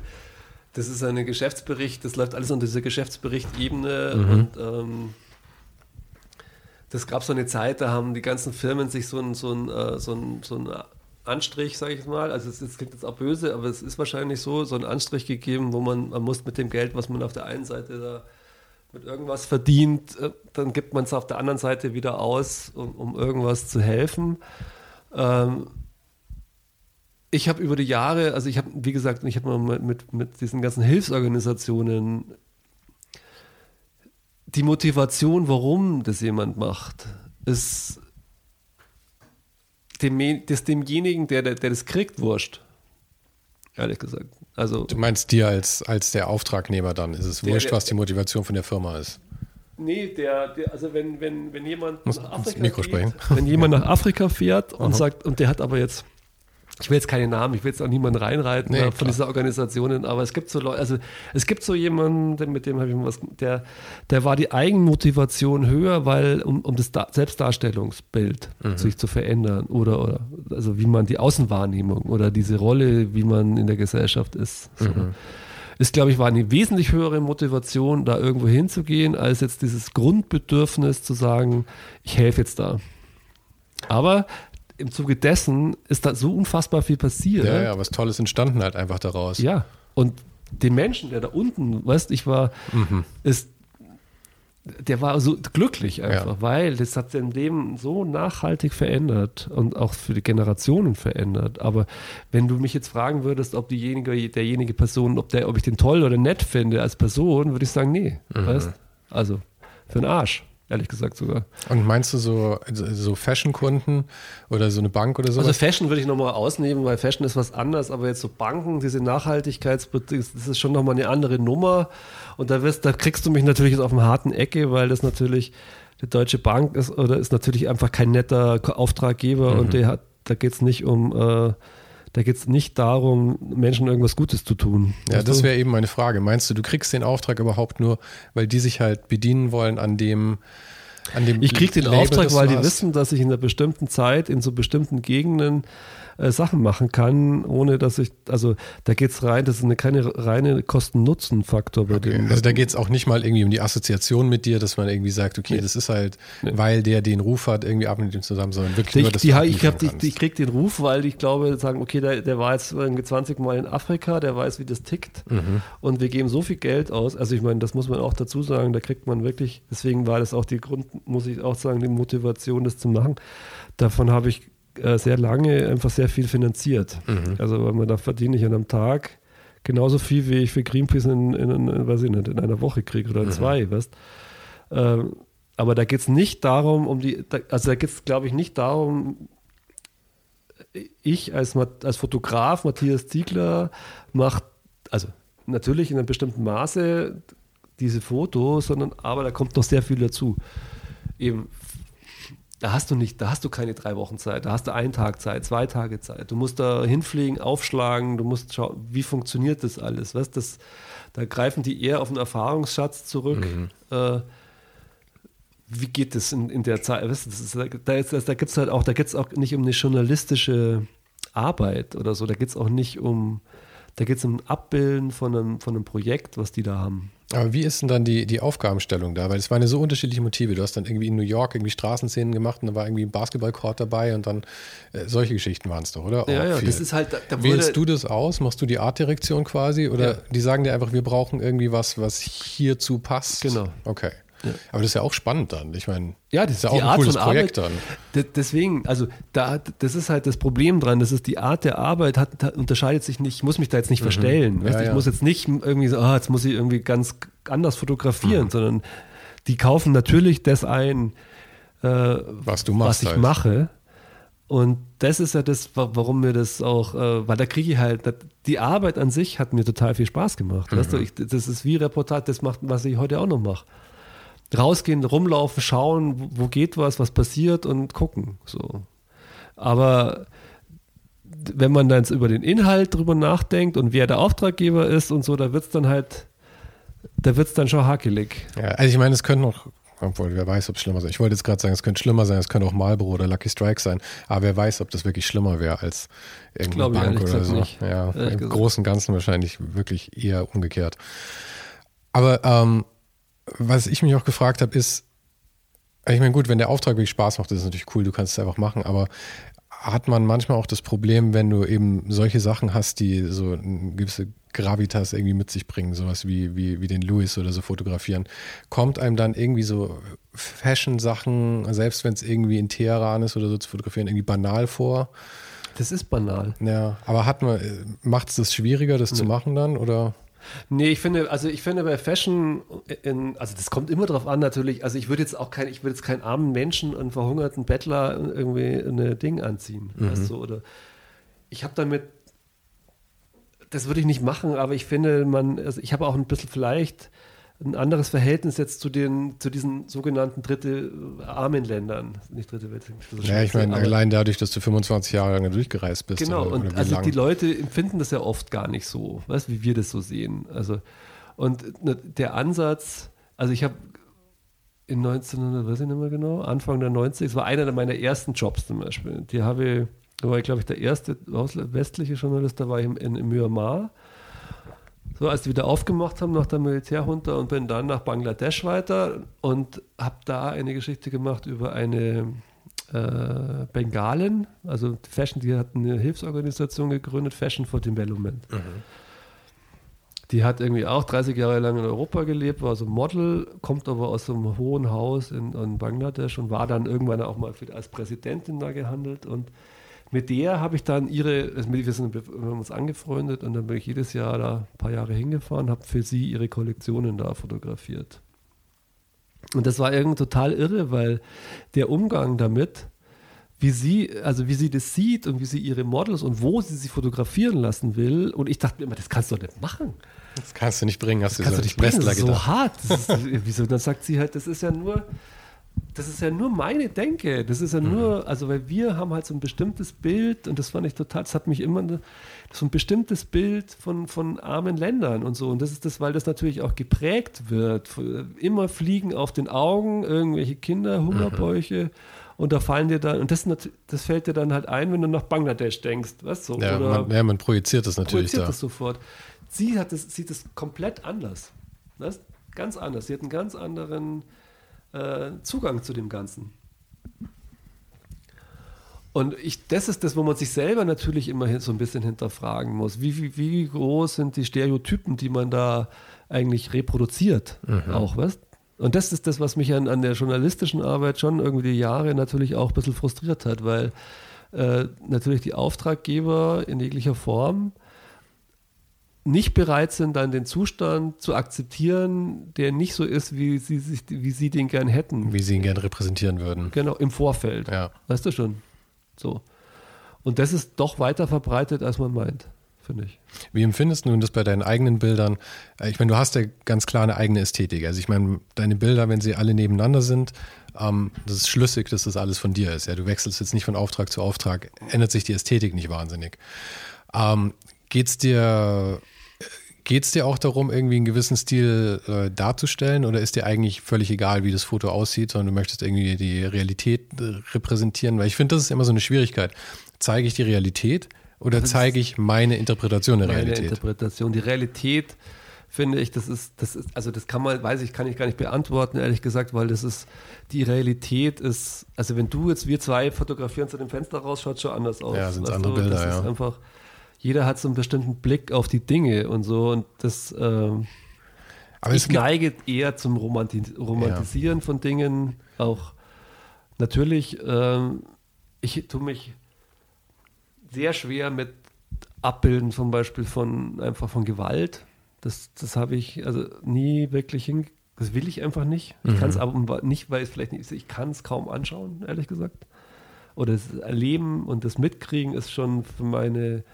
das ist ein Geschäftsbericht, das läuft alles unter dieser Geschäftsbericht-Ebene mhm. und ähm, das gab so eine Zeit, da haben die ganzen Firmen sich so ein, so ein, äh, so ein, so ein Anstrich, sage ich mal, also es klingt jetzt auch böse, aber es ist wahrscheinlich so, so ein Anstrich gegeben, wo man, man muss mit dem Geld, was man auf der einen Seite da mit irgendwas verdient, äh, dann gibt man es auf der anderen Seite wieder aus, um, um irgendwas zu helfen. Ähm, ich habe über die Jahre, also ich habe, wie gesagt, ich habe mal mit, mit diesen ganzen Hilfsorganisationen die Motivation, warum das jemand macht, ist dem, das demjenigen, der, der, der das kriegt, wurscht. Ehrlich gesagt. Also, du meinst dir als, als der Auftragnehmer dann, ist es der, wurscht, der, was die Motivation von der Firma ist? Nee, der, der, also wenn, wenn, wenn jemand Muss nach Afrika geht, wenn jemand nach Afrika fährt und sagt, und der hat aber jetzt ich will jetzt keine Namen, ich will jetzt auch niemanden reinreiten nee, von dieser Organisationen, aber es gibt so Leute, also es gibt so jemanden, mit dem habe ich was, der, der war die Eigenmotivation höher, weil um, um das da Selbstdarstellungsbild mhm. sich zu verändern oder, oder also wie man die Außenwahrnehmung oder diese Rolle, wie man in der Gesellschaft ist. So. Mhm. Ist, glaube ich, war eine wesentlich höhere Motivation, da irgendwo hinzugehen, als jetzt dieses Grundbedürfnis zu sagen, ich helfe jetzt da. Aber im Zuge dessen ist da so unfassbar viel passiert. Ja, ja, was Tolles entstanden halt einfach daraus. Ja, und den Menschen, der da unten, weißt ich war, mhm. ist der war so glücklich einfach, ja. weil das hat sein Leben so nachhaltig verändert und auch für die Generationen verändert. Aber wenn du mich jetzt fragen würdest, ob diejenige, derjenige Person, ob, der, ob ich den toll oder nett finde als Person, würde ich sagen, nee. Mhm. Weißt? Also für den Arsch ehrlich gesagt sogar. Und meinst du so, so Fashion-Kunden oder so eine Bank oder so? Also Fashion würde ich nochmal ausnehmen, weil Fashion ist was anderes, aber jetzt so Banken, diese Nachhaltigkeitsbetriebe, das ist schon nochmal eine andere Nummer. Und da, wirst, da kriegst du mich natürlich jetzt auf einer harten Ecke, weil das natürlich die Deutsche Bank ist oder ist natürlich einfach kein netter Auftraggeber mhm. und der hat, da geht es nicht um äh, da geht es nicht darum, Menschen irgendwas Gutes zu tun. Ja, das wäre eben meine Frage. Meinst du, du kriegst den Auftrag überhaupt nur, weil die sich halt bedienen wollen an dem, an dem Ich kriege den Label, Auftrag, weil die wissen, dass ich in einer bestimmten Zeit in so bestimmten Gegenden äh, Sachen machen kann, ohne dass ich, also da geht es rein, das ist eine keine reine Kosten-Nutzen-Faktor bei okay. dem. Also da geht es auch nicht mal irgendwie um die Assoziation mit dir, dass man irgendwie sagt, okay, nee. das ist halt, nee. weil der den Ruf hat, irgendwie ab mit ihm zusammen, sondern wirklich ich, nur das die, Ich, hab, die, ich krieg den Ruf, weil ich glaube, sagen, okay, der, der war jetzt irgendwie 20 Mal in Afrika, der weiß, wie das tickt mhm. und wir geben so viel Geld aus, also ich meine, das muss man auch dazu sagen, da kriegt man wirklich, deswegen war das auch die Grund, muss ich auch sagen, die Motivation, das zu machen. Davon habe ich äh, sehr lange einfach sehr viel finanziert. Mhm. Also weil man da verdiene ich an einem Tag genauso viel, wie ich für Greenpeace in, in, in, weiß ich nicht, in einer Woche kriege oder in mhm. zwei, weißt ähm, aber da geht es nicht darum, um die, da, also da geht es, glaube ich, nicht darum, ich als, als Fotograf, Matthias Ziegler, macht, also natürlich in einem bestimmten Maße diese Fotos, sondern aber da kommt noch sehr viel dazu. Eben da hast du nicht, da hast du keine drei Wochen Zeit, da hast du einen Tag Zeit, zwei Tage Zeit. Du musst da hinfliegen, aufschlagen, du musst schauen, wie funktioniert das alles. Weißt, das, da greifen die eher auf einen Erfahrungsschatz zurück. Mhm. Äh, wie geht das in, in der Zeit? Weißt, das ist, da, da, da gibt es halt auch, da geht es auch nicht um eine journalistische Arbeit oder so, da geht es auch nicht um, da geht es um ein Abbilden von einem, von einem Projekt, was die da haben. Aber wie ist denn dann die, die Aufgabenstellung da? Weil es waren ja so unterschiedliche Motive. Du hast dann irgendwie in New York irgendwie Straßenszenen gemacht und da war irgendwie ein Basketballcourt dabei und dann äh, solche Geschichten waren es doch, oder? Ja, ja, das ist halt. Da, da Wählst du das aus? Machst du die Artdirektion quasi? Oder ja. die sagen dir einfach, wir brauchen irgendwie was, was hierzu passt? Genau. Okay. Ja. Aber das ist ja auch spannend dann. Ich meine, ja, das ist ja auch ein Art cooles Projekt Arbeit, dann. Deswegen, also da, das ist halt das Problem dran. Das ist die Art der Arbeit hat, unterscheidet sich nicht. Ich muss mich da jetzt nicht mhm. verstellen. Ja, ich muss jetzt nicht irgendwie so, ah, jetzt muss ich irgendwie ganz anders fotografieren, mhm. sondern die kaufen natürlich das ein, äh, was du machst, was ich halt. mache. Und das ist ja das, warum mir das auch, äh, weil da kriege ich halt, die Arbeit an sich hat mir total viel Spaß gemacht. Mhm. Weißt du, ich, das ist wie Reportage, das macht, was ich heute auch noch mache rausgehen, rumlaufen, schauen, wo geht was, was passiert und gucken. So. Aber wenn man dann über den Inhalt drüber nachdenkt und wer der Auftraggeber ist und so, da wird es dann halt, da wird es dann schon hakelig. Ja, also ich meine, es könnte noch, obwohl wer weiß, ob es schlimmer sein. Ich wollte jetzt gerade sagen, es könnte schlimmer sein, es könnte auch Marlboro oder Lucky Strike sein, aber wer weiß, ob das wirklich schlimmer wäre als irgendeine Bank oder so. Nicht. Ja, im Großen und Ganzen wahrscheinlich wirklich eher umgekehrt. Aber ähm, was ich mich auch gefragt habe, ist, ich meine, gut, wenn der Auftrag wirklich Spaß macht, ist es natürlich cool, du kannst es einfach machen, aber hat man manchmal auch das Problem, wenn du eben solche Sachen hast, die so eine gewisse Gravitas irgendwie mit sich bringen, sowas wie, wie, wie den Louis oder so fotografieren, kommt einem dann irgendwie so Fashion-Sachen, selbst wenn es irgendwie in Teheran ist oder so zu fotografieren, irgendwie banal vor? Das ist banal. Ja, aber hat man, macht es das schwieriger, das nee. zu machen dann, oder? Nee, ich finde, also ich finde bei Fashion, in, also das kommt immer darauf an natürlich, also ich würde jetzt auch kein, ich würde jetzt keinen armen Menschen, einen verhungerten Bettler irgendwie ein Ding anziehen, mhm. weißt du, oder ich habe damit, das würde ich nicht machen, aber ich finde, man, also ich habe auch ein bisschen vielleicht ein anderes Verhältnis jetzt zu den zu diesen sogenannten dritte äh, armen Ländern, nicht dritte Welt. Ja, ich meine allein dadurch, dass du 25 Jahre lang durchgereist bist. Genau. Oder, und oder also lang. die Leute empfinden das ja oft gar nicht so, weißt, wie wir das so sehen. Also und ne, der Ansatz, also ich habe in 1900, weiß ich nicht mehr genau, Anfang der 90 es war einer meiner ersten Jobs zum Beispiel. Die habe ich, da war ich glaube ich der erste westliche Journalist, da war ich in, in Myanmar so, als die wieder aufgemacht haben nach der Militärjunta und bin dann nach Bangladesch weiter und habe da eine Geschichte gemacht über eine äh, Bengalin, also Fashion, die hat eine Hilfsorganisation gegründet, Fashion for Development. Mhm. Die hat irgendwie auch 30 Jahre lang in Europa gelebt, war so Model, kommt aber aus so einem hohen Haus in, in Bangladesch und war dann irgendwann auch mal für, als Präsidentin da gehandelt. Und mit der habe ich dann ihre, also wir, sind, wir haben uns angefreundet und dann bin ich jedes Jahr da ein paar Jahre hingefahren, habe für sie ihre Kollektionen da fotografiert. Und das war irgendwie total irre, weil der Umgang damit, wie sie, also wie sie das sieht und wie sie ihre Models und wo sie sie fotografieren lassen will. Und ich dachte mir immer, das kannst du doch nicht machen. Das kannst du nicht bringen, hast das du kannst du nicht bringen, das ist so hart. Das ist, wieso? Dann sagt sie halt, das ist ja nur, das ist ja nur meine Denke. Das ist ja nur, mhm. also weil wir haben halt so ein bestimmtes Bild und das fand ich total, das hat mich immer so ein bestimmtes Bild von, von armen Ländern und so. Und das ist das, weil das natürlich auch geprägt wird. Immer fliegen auf den Augen irgendwelche Kinder, Hungerbäuche. Mhm. Und da fallen dir dann, und das, das fällt dir dann halt ein, wenn du nach Bangladesch denkst, weißt du? Ja, man, ja, man projiziert das natürlich projiziert da. das sofort. Sie hat das, sieht es komplett anders. Das ganz anders. Sie hat einen ganz anderen äh, Zugang zu dem Ganzen. Und ich, das ist das, wo man sich selber natürlich immer so ein bisschen hinterfragen muss. Wie, wie, wie groß sind die Stereotypen, die man da eigentlich reproduziert? Mhm. Auch, weißt Und das ist das, was mich an, an der journalistischen Arbeit schon irgendwie die Jahre natürlich auch ein bisschen frustriert hat, weil äh, natürlich die Auftraggeber in jeglicher Form nicht bereit sind, dann den Zustand zu akzeptieren, der nicht so ist, wie sie, sich, wie sie den gern hätten. Wie sie ihn gern repräsentieren würden. Genau, im Vorfeld. Ja. Weißt du schon? So. Und das ist doch weiter verbreitet, als man meint, finde ich. Wie empfindest du das bei deinen eigenen Bildern? Äh, ich meine, du hast ja ganz klar eine eigene Ästhetik. Also ich meine, deine Bilder, wenn sie alle nebeneinander sind, ähm, das ist schlüssig, dass das alles von dir ist. Ja, du wechselst jetzt nicht von Auftrag zu Auftrag, ändert sich die Ästhetik nicht wahnsinnig. Ähm, Geht es dir Geht es dir auch darum, irgendwie einen gewissen Stil äh, darzustellen oder ist dir eigentlich völlig egal, wie das Foto aussieht, sondern du möchtest irgendwie die Realität äh, repräsentieren? Weil ich finde, das ist immer so eine Schwierigkeit. Zeige ich die Realität oder zeige ich meine Interpretation der meine Realität? Meine Interpretation. Die Realität finde ich, das ist, das ist, also das kann man, weiß ich, kann ich gar nicht beantworten, ehrlich gesagt, weil das ist, die Realität ist, also wenn du jetzt, wir zwei fotografieren zu dem Fenster raus, schaut schon anders aus. Ja, sind andere Bilder, das ja. Ist einfach, jeder hat so einen bestimmten Blick auf die Dinge und so und das ähm, aber ich neige eher zum Romantis Romantisieren ja. von Dingen auch natürlich ähm, ich tue mich sehr schwer mit Abbilden zum Beispiel von einfach von Gewalt das, das habe ich also nie wirklich hin das will ich einfach nicht ich mhm. kann es aber nicht weil es vielleicht nicht ist ich kann es kaum anschauen ehrlich gesagt oder das Erleben und das Mitkriegen ist schon für meine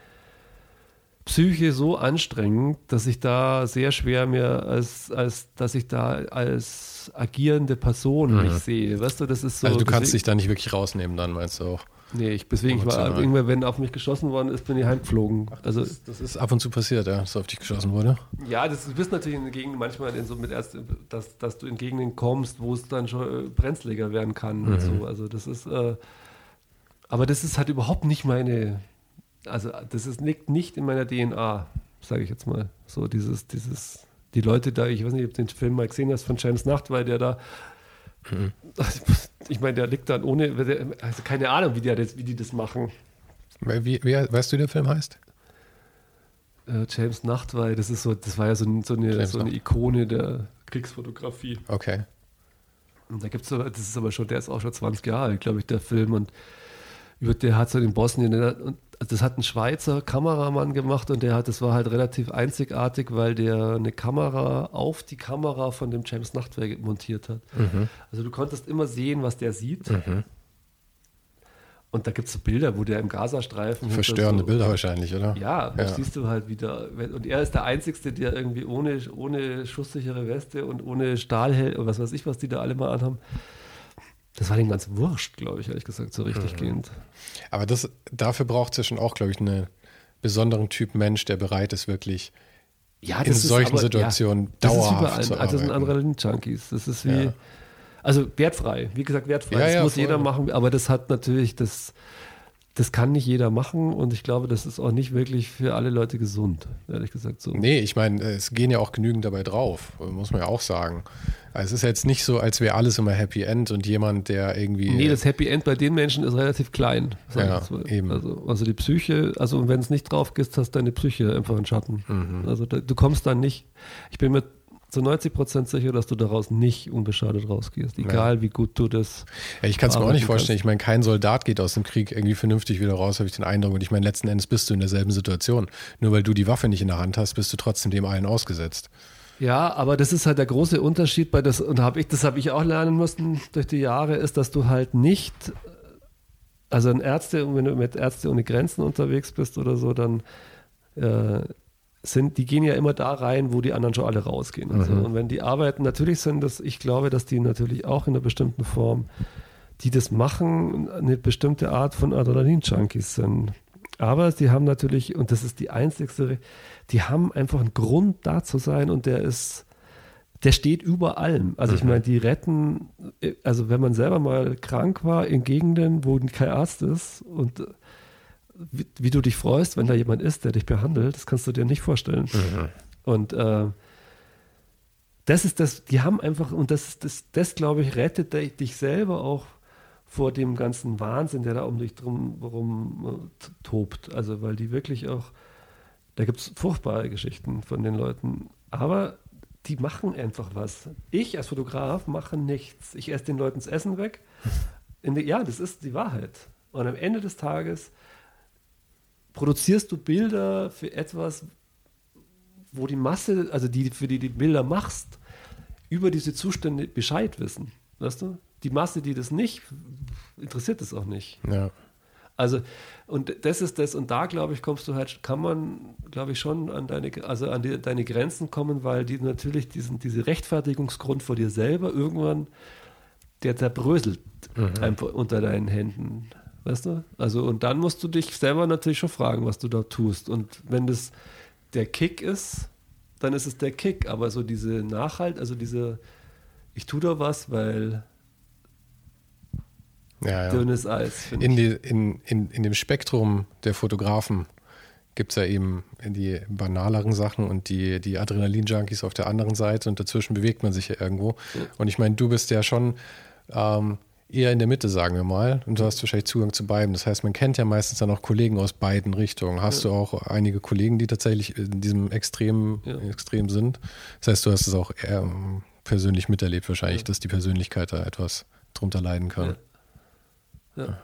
Psyche so anstrengend, dass ich da sehr schwer mir als, als dass ich da als agierende Person mhm. mich sehe. Weißt du, das ist so. Also du kannst deswegen, dich da nicht wirklich rausnehmen, dann meinst du auch. Nee, ich, deswegen, ich war irgendwann, wenn auf mich geschossen worden ist, bin ich heimgeflogen. Ach, das, also, ist, das ist ab und zu passiert, ja, dass auf dich geschossen wurde. Ja, das, du bist natürlich in Gegenden manchmal in so mit erst, dass, dass du in Gegenden kommst, wo es dann schon äh, brenzliger werden kann mhm. und so. Also das ist, äh, aber das ist halt überhaupt nicht meine, also das ist, liegt nicht in meiner DNA, sage ich jetzt mal. So dieses, dieses, die Leute da, ich weiß nicht, ob du den Film mal gesehen hast von James Nacht, weil der da, mhm. ich meine, der liegt dann ohne, also keine Ahnung, wie, das, wie die das machen. Wie, wie, weißt du, wie der Film heißt? Äh, James Nachtwey, das ist so, das war ja so, so, eine, so eine Ikone der Kriegsfotografie. Okay. Und da gibt es so, das ist aber schon, der ist auch schon 20 Jahre alt, glaube ich, der Film. Und über der hat so den Bosnien, und das hat ein Schweizer Kameramann gemacht und der hat, das war halt relativ einzigartig, weil der eine Kamera auf die Kamera von dem James Nachtwerk montiert hat. Mhm. Also du konntest immer sehen, was der sieht. Mhm. Und da gibt es so Bilder, wo der im Gazastreifen. Verstörende so, Bilder wahrscheinlich, oder? Ja, da siehst du halt wieder. Und er ist der Einzige, der irgendwie ohne, ohne schusssichere Weste und ohne Stahlhelm und was weiß ich, was die da alle mal anhaben, das war dem ganz wurscht, glaube ich, ehrlich gesagt, so richtig mhm. gehend. Aber das, dafür braucht es ja schon auch, glaube ich, einen besonderen Typ Mensch, der bereit ist, wirklich ja, in solchen aber, Situationen ja, dauerhaft das ist überall, zu arbeiten. Also das sind Adrenalin-Junkies. Das ist wie, ja. also wertfrei, wie gesagt, wertfrei. Ja, das muss voll. jeder machen, aber das hat natürlich, das, das kann nicht jeder machen und ich glaube, das ist auch nicht wirklich für alle Leute gesund, ehrlich gesagt so. Nee, ich meine, es gehen ja auch genügend dabei drauf, muss man ja auch sagen. Also es ist jetzt nicht so, als wäre alles immer Happy End und jemand, der irgendwie. Nee, das Happy End bei den Menschen ist relativ klein. Ja, eben. Also, also die Psyche, also wenn es nicht drauf gehst, hast deine Psyche einfach einen Schatten. Mhm. Also da, du kommst dann nicht, ich bin mir zu 90 Prozent sicher, dass du daraus nicht unbeschadet rausgehst, egal ja. wie gut du das. Ja, ich kann es mir auch nicht vorstellen. Kannst. Ich meine, kein Soldat geht aus dem Krieg irgendwie vernünftig wieder raus, habe ich den Eindruck. Und ich meine, letzten Endes bist du in derselben Situation. Nur weil du die Waffe nicht in der Hand hast, bist du trotzdem dem allen ausgesetzt. Ja, aber das ist halt der große Unterschied bei das, und hab ich, das habe ich auch lernen müssen durch die Jahre, ist, dass du halt nicht, also ein Ärzte, wenn du mit Ärzte ohne Grenzen unterwegs bist oder so, dann äh, sind, die gehen ja immer da rein, wo die anderen schon alle rausgehen. Also, mhm. Und wenn die arbeiten, natürlich sind das, ich glaube, dass die natürlich auch in einer bestimmten Form, die das machen, eine bestimmte Art von Adrenalin-Junkies sind. Aber sie haben natürlich, und das ist die einzigste, die haben einfach einen Grund da zu sein und der ist, der steht über allem. Also ich mhm. meine, die retten, also wenn man selber mal krank war in Gegenden, wo kein Arzt ist und wie, wie, du dich freust, wenn da jemand ist, der dich behandelt, das kannst du dir nicht vorstellen. Mhm. Und äh, das ist das, die haben einfach, und das, das, das glaube ich, rettet dich selber auch vor dem ganzen Wahnsinn, der da um dich drum herum äh, tobt. Also, weil die wirklich auch, da gibt es furchtbare Geschichten von den Leuten, aber die machen einfach was. Ich als Fotograf mache nichts. Ich esse den Leuten das Essen weg. [LAUGHS] Die, ja, das ist die Wahrheit. Und am Ende des Tages produzierst du Bilder für etwas, wo die Masse, also die, für die die Bilder machst, über diese Zustände Bescheid wissen. Weißt du? Die Masse, die das nicht, interessiert das auch nicht. Ja. Also, und das ist das, und da glaube ich, kommst du halt, kann man, glaube ich, schon an deine, also an die, deine Grenzen kommen, weil die natürlich diesen, diese Rechtfertigungsgrund vor dir selber irgendwann, der zerbröselt mhm. einfach unter deinen Händen. Weißt du? Also, und dann musst du dich selber natürlich schon fragen, was du da tust. Und wenn das der Kick ist, dann ist es der Kick. Aber so diese Nachhalt, also diese, ich tue da was, weil ja, ja. dünnes Eis. In, die, in, in, in dem Spektrum der Fotografen gibt es ja eben die banaleren Sachen und die, die Adrenalin-Junkies auf der anderen Seite und dazwischen bewegt man sich ja irgendwo. Ja. Und ich meine, du bist ja schon ähm, eher in der Mitte, sagen wir mal. Und du hast wahrscheinlich Zugang zu beiden. Das heißt, man kennt ja meistens dann auch Kollegen aus beiden Richtungen. Hast ja. du auch einige Kollegen, die tatsächlich in diesem Extrem, ja. Extrem sind? Das heißt, du hast es auch ähm, persönlich miterlebt, wahrscheinlich, ja. dass die Persönlichkeit da etwas drunter leiden kann. Ja.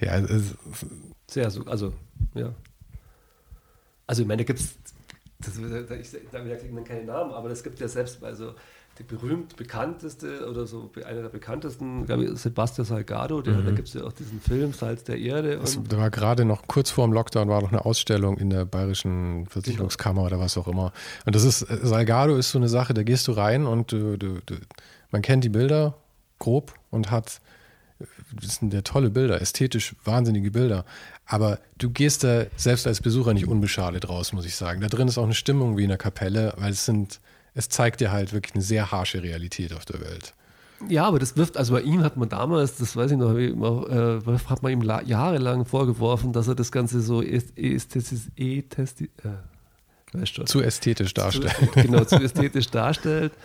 Ja, sehr so, also, ja. Also, ich meine, da gibt es, ich sage keine Namen, aber es gibt ja selbst bei so die berühmt bekannteste oder so einer der bekanntesten, glaube ich, Sebastian Salgado, der, mhm. da gibt es ja auch diesen Film Salz der Erde. Das, da war gerade noch kurz vor dem Lockdown war noch eine Ausstellung in der Bayerischen Versicherungskammer genau. oder was auch immer. Und das ist, Salgado ist so eine Sache, da gehst du rein und du, du, du, man kennt die Bilder grob und hat das sind ja tolle Bilder, ästhetisch wahnsinnige Bilder. Aber du gehst da selbst als Besucher nicht unbeschadet raus, muss ich sagen. Da drin ist auch eine Stimmung wie in der Kapelle, weil es sind es zeigt dir halt wirklich eine sehr harsche Realität auf der Welt. Ja, aber das wirft, also bei ihm hat man damals, das weiß ich noch, äh, hat man ihm jahrelang vorgeworfen, dass er das Ganze so ästhetisch, ästhetisch äh, zu ästhetisch darstellt. Zu, genau, zu ästhetisch darstellt. [LAUGHS]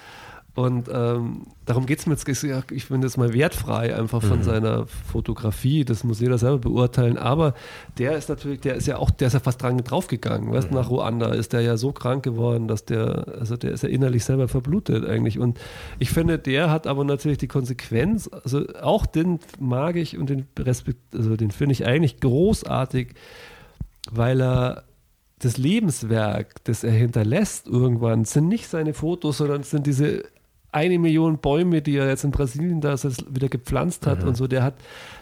Und ähm, darum geht es mir jetzt, ich finde das mal wertfrei einfach von mhm. seiner Fotografie, das muss jeder selber beurteilen, aber der ist natürlich, der ist ja auch, der ist ja fast dran draufgegangen, weißt, mhm. nach Ruanda ist der ja so krank geworden, dass der, also der ist ja innerlich selber verblutet eigentlich und ich finde, der hat aber natürlich die Konsequenz, also auch den mag ich und den respekt, also den finde ich eigentlich großartig, weil er das Lebenswerk, das er hinterlässt irgendwann, sind nicht seine Fotos, sondern sind diese eine Million Bäume, die er jetzt in Brasilien da wieder gepflanzt hat mhm. und so, der hat,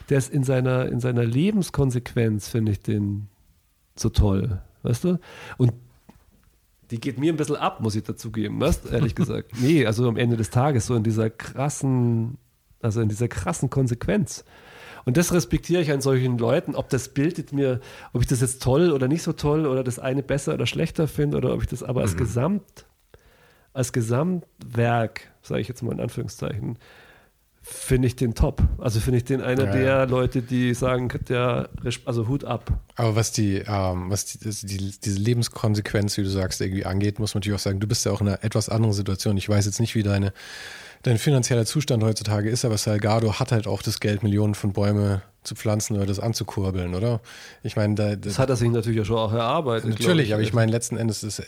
der ist in seiner, in seiner Lebenskonsequenz, finde ich den so toll, weißt du? Und die geht mir ein bisschen ab, muss ich dazugeben, weißt ehrlich [LAUGHS] gesagt. Nee, also am Ende des Tages, so in dieser krassen, also in dieser krassen Konsequenz. Und das respektiere ich an solchen Leuten, ob das bildet mir, ob ich das jetzt toll oder nicht so toll oder das eine besser oder schlechter finde oder ob ich das aber als mhm. Gesamt, als Gesamtwerk sage ich jetzt mal in Anführungszeichen, finde ich den top. Also finde ich den einer ja, der ja. Leute, die sagen, der, also Hut ab. Aber was die, ähm, was die, die, diese Lebenskonsequenz, wie du sagst, irgendwie angeht, muss man natürlich auch sagen, du bist ja auch in einer etwas anderen Situation. Ich weiß jetzt nicht, wie deine, dein finanzieller Zustand heutzutage ist, aber Salgado hat halt auch das Geld, Millionen von Bäume zu pflanzen oder das anzukurbeln, oder? Ich meine, da, das hat er sich natürlich ja schon auch erarbeitet. Natürlich, ich. aber ich meine, letzten Endes ist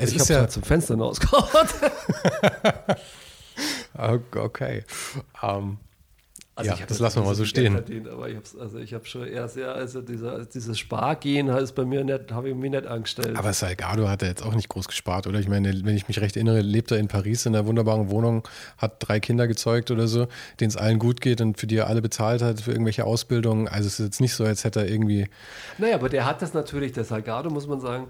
es ich ist ja halt zum Fenster hinausgehauen. [LAUGHS] okay. Um, also ja, das lassen wir mal so stehen. Verdient, aber ich habe also ich habe schon eher sehr, also dieser, dieses Spargehen ist bei mir nicht, habe ich mir nicht angestellt. Aber Salgado hat er jetzt auch nicht groß gespart, oder? Ich meine, wenn ich mich recht erinnere, lebt er in Paris in einer wunderbaren Wohnung, hat drei Kinder gezeugt oder so, denen es allen gut geht und für die er alle bezahlt hat für irgendwelche Ausbildungen. Also es ist jetzt nicht so, als hätte er irgendwie. Naja, aber der hat das natürlich, der Salgado, muss man sagen,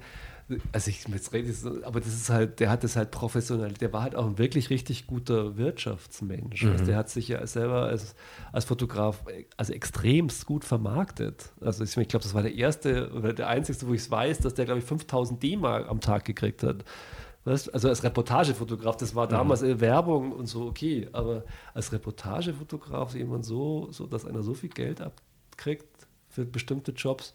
also ich jetzt rede so, aber das ist halt, der hat das halt professionell, der war halt auch ein wirklich richtig guter Wirtschaftsmensch. Mhm. Also der hat sich ja selber als, als Fotograf also extremst gut vermarktet. Also ich, ich glaube, das war der erste oder der einzige, wo ich es weiß, dass der, glaube ich, 5000 D-Mark am Tag gekriegt hat. Weißt? Also als Reportagefotograf, das war mhm. damals mhm. Werbung und so okay, aber als Reportagefotograf jemand so, so, dass einer so viel Geld abkriegt für bestimmte Jobs,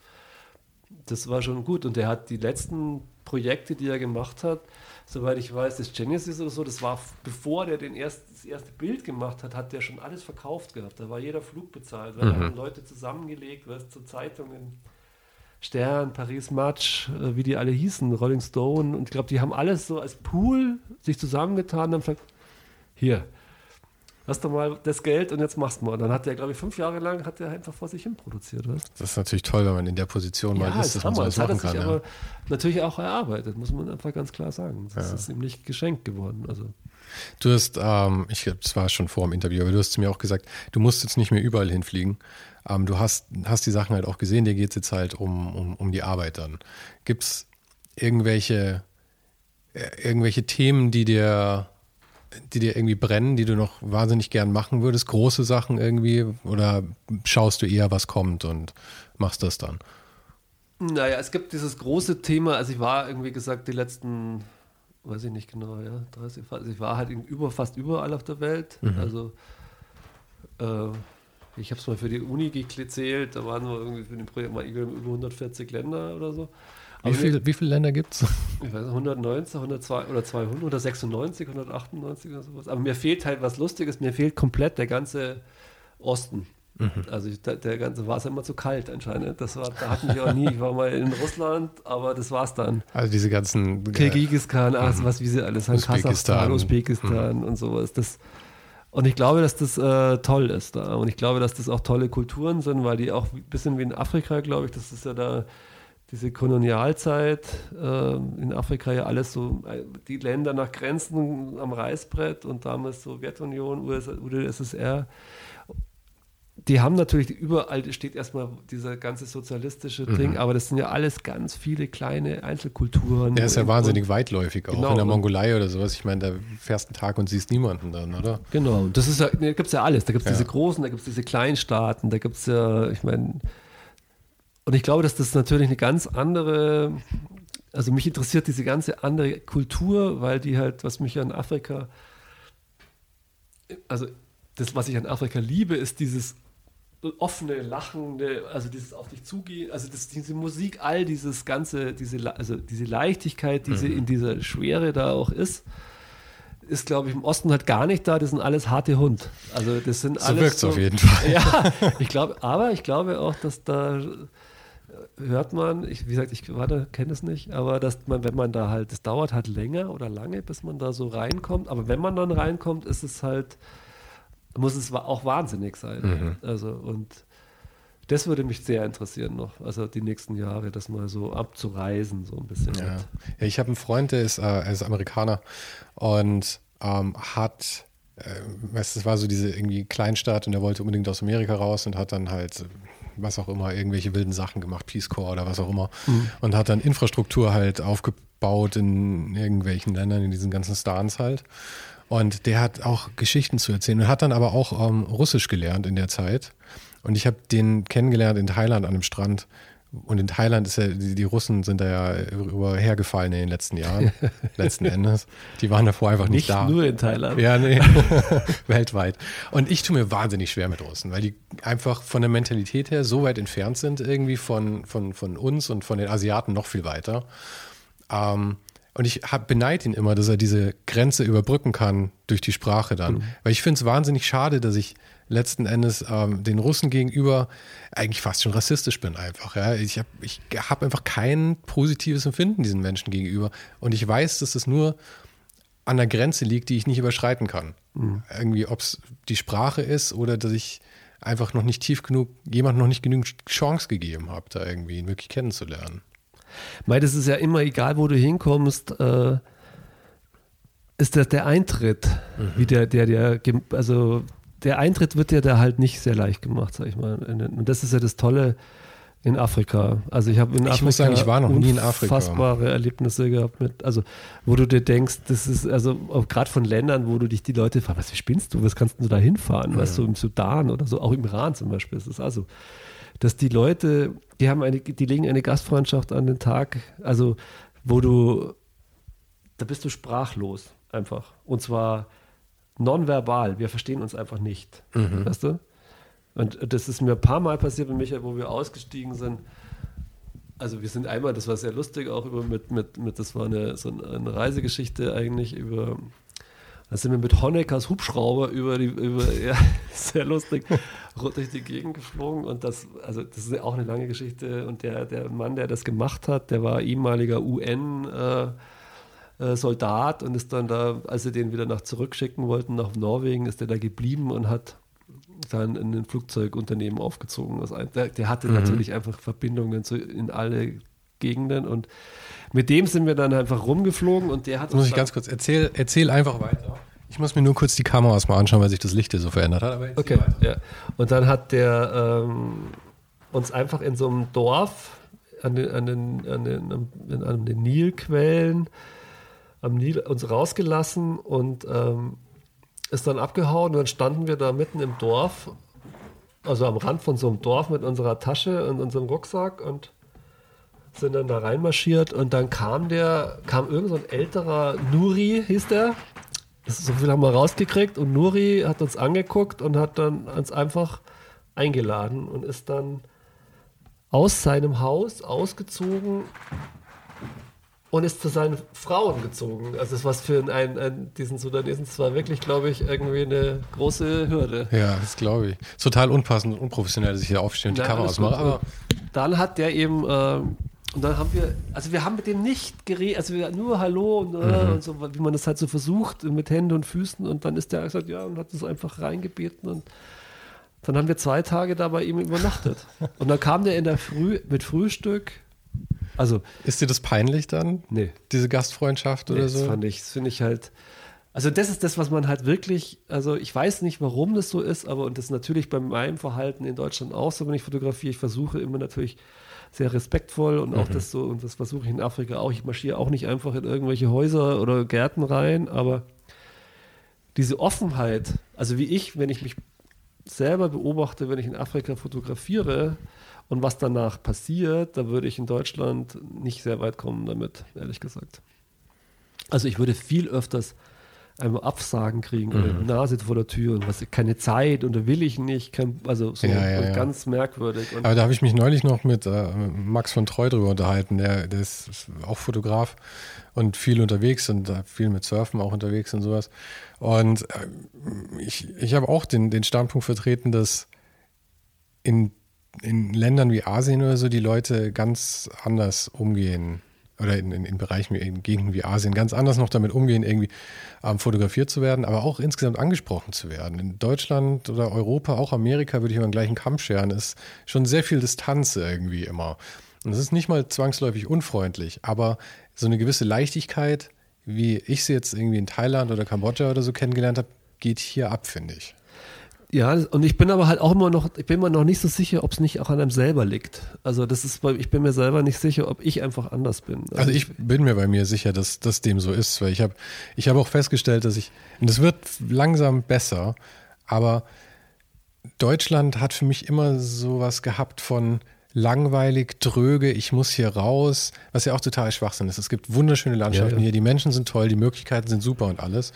das war schon gut. Und er hat die letzten Projekte, die er gemacht hat, soweit ich weiß, das Genesis oder so, das war bevor der den erst, das erste Bild gemacht hat, hat der schon alles verkauft gehabt. Da war jeder Flug bezahlt, weil mhm. haben Leute zusammengelegt, was zur Zeitungen. Stern, Paris Match, äh, wie die alle hießen, Rolling Stone. Und ich glaube, die haben alles so als Pool sich zusammengetan und haben gesagt, hier, hast du mal das Geld und jetzt machst du mal. Und dann hat er, glaube ich, fünf Jahre lang hat er einfach vor sich hin produziert. Was? Das ist natürlich toll, wenn man in der Position ja, mal ist, dass man sowas das machen kann. Ja. aber natürlich auch erarbeitet, muss man einfach ganz klar sagen. Das ja. ist ihm nicht geschenkt geworden. Also. Du hast, ähm, ich glaube, das war schon vor dem Interview, aber du hast zu mir auch gesagt, du musst jetzt nicht mehr überall hinfliegen. Ähm, du hast, hast die Sachen halt auch gesehen, dir geht es jetzt halt um, um, um die Arbeit dann. Gibt es irgendwelche, äh, irgendwelche Themen, die dir die dir irgendwie brennen, die du noch wahnsinnig gern machen würdest? Große Sachen irgendwie? Oder schaust du eher, was kommt und machst das dann? Naja, es gibt dieses große Thema, also ich war irgendwie gesagt, die letzten, weiß ich nicht genau, ja, 30, also ich war halt über, fast überall auf der Welt. Mhm. Also äh, ich habe es mal für die Uni gezählt, da waren wir irgendwie für den Projekt mal über 140 Länder oder so. Wie, viel, wie viele Länder gibt es? Ich weiß 190, 102 oder 200 oder 96, 198 oder sowas. Aber mir fehlt halt was Lustiges, mir fehlt komplett der ganze Osten. Mhm. Also ich, der, der, ganze war es immer zu kalt anscheinend. Das war, da hatten wir auch nie. Ich war mal in Russland, aber das war's dann. Also diese ganzen Kirgisistan, äh, ach, was wie sie alles haben, Kasachstan, Usbekistan mhm. und sowas. Das, und ich glaube, dass das äh, toll ist da. Und ich glaube, dass das auch tolle Kulturen sind, weil die auch ein bisschen wie in Afrika, glaube ich, das ist ja da diese Kolonialzeit äh, in Afrika ja alles so, äh, die Länder nach Grenzen am Reißbrett und damals Sowjetunion, UdSSR, die haben natürlich überall steht erstmal dieser ganze sozialistische mhm. Ding, aber das sind ja alles ganz viele kleine Einzelkulturen. Der ist ja wahnsinnig weitläufig, auch genau. in der Mongolei oder sowas. Ich meine, da fährst einen Tag und siehst niemanden dann, oder? Genau, das ist ja, da gibt es ja alles. Da gibt es ja. diese großen, da gibt es diese Kleinstaaten, da gibt es ja, ich meine, und ich glaube, dass das natürlich eine ganz andere, also mich interessiert diese ganze andere Kultur, weil die halt, was mich an Afrika, also das, was ich an Afrika liebe, ist dieses offene, lachende, also dieses auf dich zugehen, also das, diese Musik, all dieses ganze, diese, also diese Leichtigkeit, diese mhm. in dieser Schwere da auch ist, ist, glaube ich, im Osten halt gar nicht da. Das sind alles harte Hund. Also das sind so alles. So wirkt es auf jeden Fall. [LAUGHS] Ja, ich glaube, aber ich glaube auch, dass da hört man, ich, wie gesagt, ich kenne es nicht, aber dass man, wenn man da halt, es dauert halt länger oder lange, bis man da so reinkommt, aber wenn man dann reinkommt, ist es halt, muss es auch wahnsinnig sein. Mhm. Also und das würde mich sehr interessieren noch, also die nächsten Jahre, das mal so abzureisen, so ein bisschen. Ja, ja ich habe einen Freund, der ist, äh, er ist Amerikaner und ähm, hat äh, weißt, das war so diese irgendwie Kleinstadt und er wollte unbedingt aus Amerika raus und hat dann halt was auch immer, irgendwelche wilden Sachen gemacht, Peace Corps oder was auch immer. Mhm. Und hat dann Infrastruktur halt aufgebaut in irgendwelchen Ländern, in diesen ganzen Stans halt. Und der hat auch Geschichten zu erzählen und hat dann aber auch ähm, Russisch gelernt in der Zeit. Und ich habe den kennengelernt in Thailand an einem Strand, und in Thailand ist ja, die, die Russen sind da ja über hergefallen in den letzten Jahren, [LAUGHS] letzten Endes. Die waren davor einfach nicht, Nicht da. nur in Thailand. Ja, nee, [LAUGHS] weltweit. Und ich tue mir wahnsinnig schwer mit Russen, weil die einfach von der Mentalität her so weit entfernt sind, irgendwie von, von, von uns und von den Asiaten noch viel weiter. Ähm, und ich hab, beneide ihn immer, dass er diese Grenze überbrücken kann durch die Sprache dann. Weil ich finde es wahnsinnig schade, dass ich letzten Endes ähm, den Russen gegenüber eigentlich fast schon rassistisch bin einfach. Ja? Ich habe ich hab einfach kein positives Empfinden diesen Menschen gegenüber. Und ich weiß, dass es nur an der Grenze liegt, die ich nicht überschreiten kann. Irgendwie, ob es die Sprache ist oder dass ich einfach noch nicht tief genug, jemand noch nicht genügend Chance gegeben habe, da irgendwie ihn wirklich kennenzulernen. Weil das ist ja immer egal, wo du hinkommst, äh, ist das der Eintritt, wie der, der, der, also der Eintritt wird ja da halt nicht sehr leicht gemacht, sag ich mal. Und das ist ja das Tolle in Afrika. Also ich habe in Ich Afrika muss sagen, ich war noch nie in Afrika. unfassbare Erlebnisse gehabt mit, also wo du dir denkst, das ist also gerade von Ländern, wo du dich die Leute fragen, was wie spinnst du, was kannst du da hinfahren, weißt du, im Sudan oder so, auch im Iran zum Beispiel, ist es also dass die Leute, die haben eine, die legen eine Gastfreundschaft an den Tag, also wo du, da bist du sprachlos einfach. Und zwar nonverbal. Wir verstehen uns einfach nicht. Weißt du? Und das ist mir ein paar Mal passiert mit Michael, wo wir ausgestiegen sind. Also wir sind einmal, das war sehr lustig, auch über mit, mit, mit das war eine, so eine Reisegeschichte eigentlich über, da sind wir mit Honeckers Hubschrauber über die, über, [LAUGHS] ja, sehr lustig, durch die Gegend geflogen und das, also das ist ja auch eine lange Geschichte und der, der Mann, der das gemacht hat, der war ehemaliger UN, äh, äh, Soldat und ist dann da, als sie den wieder nach zurückschicken wollten, nach Norwegen, ist der da geblieben und hat dann in ein Flugzeugunternehmen aufgezogen. Ein, der, der hatte natürlich einfach Verbindungen zu, in alle Gegenden und mit dem sind wir dann einfach rumgeflogen und der hat muss uns ich ganz kurz, erzähl, erzähl einfach weiter. Ich muss mir nur kurz die Kameras mal anschauen, weil sich das Licht hier so verändert hat. Okay, ja. Und dann hat der ähm, uns einfach in so einem Dorf an den, an den, an den, an den Nilquellen am Nil uns rausgelassen und ähm, ist dann abgehauen. Und dann standen wir da mitten im Dorf, also am Rand von so einem Dorf mit unserer Tasche und unserem Rucksack und sind dann da reinmarschiert. Und dann kam der, kam irgend so ein älterer Nuri, hieß der. Das, so viel haben wir rausgekriegt. Und Nuri hat uns angeguckt und hat dann uns einfach eingeladen und ist dann aus seinem Haus ausgezogen und ist zu seinen Frauen gezogen. Also das was für einen, einen diesen Sudanesen, das war wirklich, glaube ich, irgendwie eine große Hürde. Ja, das glaube ich. Ist total unpassend und unprofessionell, dass ich hier aufstehe und die Ja, Kameras alles gut. mache. Aber dann hat der eben, ähm, und dann haben wir, also wir haben mit dem nicht geredet, also wir, nur Hallo und, äh, und so, wie man das halt so versucht, mit Händen und Füßen. Und dann ist der gesagt, ja, und hat das einfach reingebeten und dann haben wir zwei Tage da bei ihm übernachtet. [LAUGHS] Und dann kam der in der Früh mit Frühstück. Also, ist dir das peinlich dann? nee, Diese Gastfreundschaft Nee, oder das so? fand ich, das finde ich halt. Also das ist das, was man halt wirklich, also ich weiß nicht, warum das so ist, aber und das ist natürlich bei meinem Verhalten in Deutschland auch so, wenn ich fotografiere, ich versuche immer natürlich sehr respektvoll und auch das so, und das versuche ich in Afrika auch. Ich marschiere auch nicht einfach in irgendwelche Häuser oder Gärten rein, aber diese Offenheit, also wie ich, wenn ich mich selber beobachte, wenn ich in Afrika fotografiere und was danach passiert, da würde ich in Deutschland nicht sehr weit kommen damit, ehrlich gesagt. Also ich würde viel öfters einmal Absagen kriegen oder Mhm. Nase vor der Tür und was keine Zeit und da will ich nicht, kein, also so Ja, ja, ja. ganz merkwürdig. Und Aber da habe ich mich neulich noch mit äh, Max von Treu drüber unterhalten. Der, der ist auch Fotograf und viel unterwegs und äh, viel mit Surfen auch unterwegs und sowas. Und äh, ich, ich habe auch den, den Standpunkt vertreten, dass in, in Ländern wie Asien oder so die Leute ganz anders umgehen oder in, in, in Bereichen, in Gegenden wie Asien ganz anders noch damit umgehen, irgendwie ähm, fotografiert zu werden, aber auch insgesamt angesprochen zu werden. In Deutschland oder Europa, auch Amerika, würde ich immer den gleichen Kamm scheren, ist schon sehr viel Distanz irgendwie immer. Und es ist nicht mal zwangsläufig unfreundlich, aber so eine gewisse Leichtigkeit, wie ich sie jetzt irgendwie in Thailand oder Kambodscha oder so kennengelernt habe, geht hier ab, finde ich. Ja, und ich bin aber halt auch immer noch, ich bin mir noch nicht so sicher, ob es nicht auch an einem selber liegt. Also das ist, ich bin mir selber nicht sicher, ob ich einfach anders bin. Also ich bin mir bei mir sicher, dass das dem so ist, weil ich habe ich habe auch festgestellt, dass ich und es wird langsam besser, aber Deutschland hat für mich immer sowas gehabt von langweilig, dröge, ich muss hier raus, was ja auch total Schwachsinn ist. Es gibt wunderschöne Landschaften ja, ja. hier, die Menschen sind toll, die Möglichkeiten sind super und alles.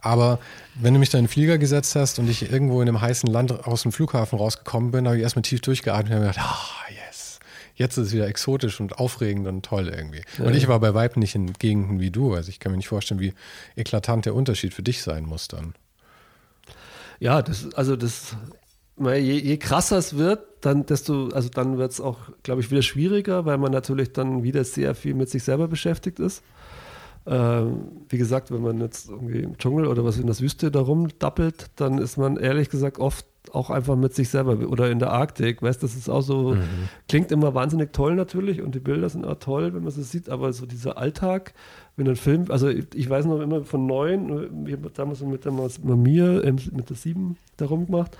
Aber wenn du mich da in den Flieger gesetzt hast und ich irgendwo in einem heißen Land aus dem Flughafen rausgekommen bin, habe ich erstmal tief durchgeatmet und habe gedacht, ah, yes. Jetzt ist es wieder exotisch und aufregend und toll irgendwie. Ja. Und ich war bei Weitem nicht in Gegenden wie du. Also ich kann mir nicht vorstellen, wie eklatant der Unterschied für dich sein muss dann. Ja, das, also das, je, je krasser es wird, dann desto, also dann wird es auch, glaube ich, wieder schwieriger, weil man natürlich dann wieder sehr viel mit sich selber beschäftigt ist. Ähm, wie gesagt, wenn man jetzt irgendwie im Dschungel oder was in der Wüste da rumdappelt, dann ist man ehrlich gesagt oft auch einfach mit sich selber oder in der Arktik, weißt das ist auch so, mhm. klingt immer wahnsinnig toll natürlich und die Bilder sind auch toll, wenn man es sieht, aber so dieser Alltag, wenn ein Film, also ich, ich weiß noch immer von neun, ich habe damals mit der Mamir, mit der sieben da rumgemacht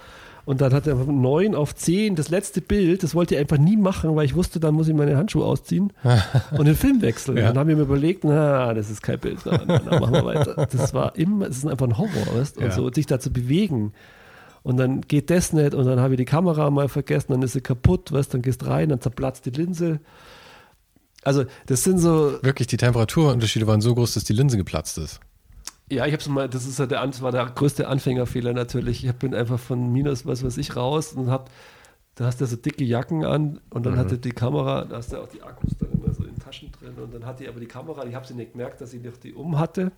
und dann hat er von 9 auf 10 das letzte Bild, das wollte er einfach nie machen, weil ich wusste, dann muss ich meine Handschuhe ausziehen [LAUGHS] und den Film wechseln. Ja. Dann haben wir mir überlegt, na, das ist kein Bild, dann, dann machen wir weiter. Das war immer, es ist einfach ein Horror, weißt? Und ja. so, sich da zu bewegen. Und dann geht das nicht und dann habe ich die Kamera mal vergessen, dann ist sie kaputt, weißt, dann gehst rein, dann zerplatzt die Linse. Also, das sind so. Wirklich, die Temperaturunterschiede waren so groß, dass die Linse geplatzt ist. Ja, ich habe es mal, das ist ja der, das war der größte Anfängerfehler natürlich. Ich bin einfach von minus was weiß ich raus und hab, da hast du so dicke Jacken an und dann mhm. hatte die Kamera, da hast du auch die Akkus dann immer so in Taschen drin und dann hatte ich aber die Kamera, ich habe sie nicht gemerkt, dass ich noch die um hatte,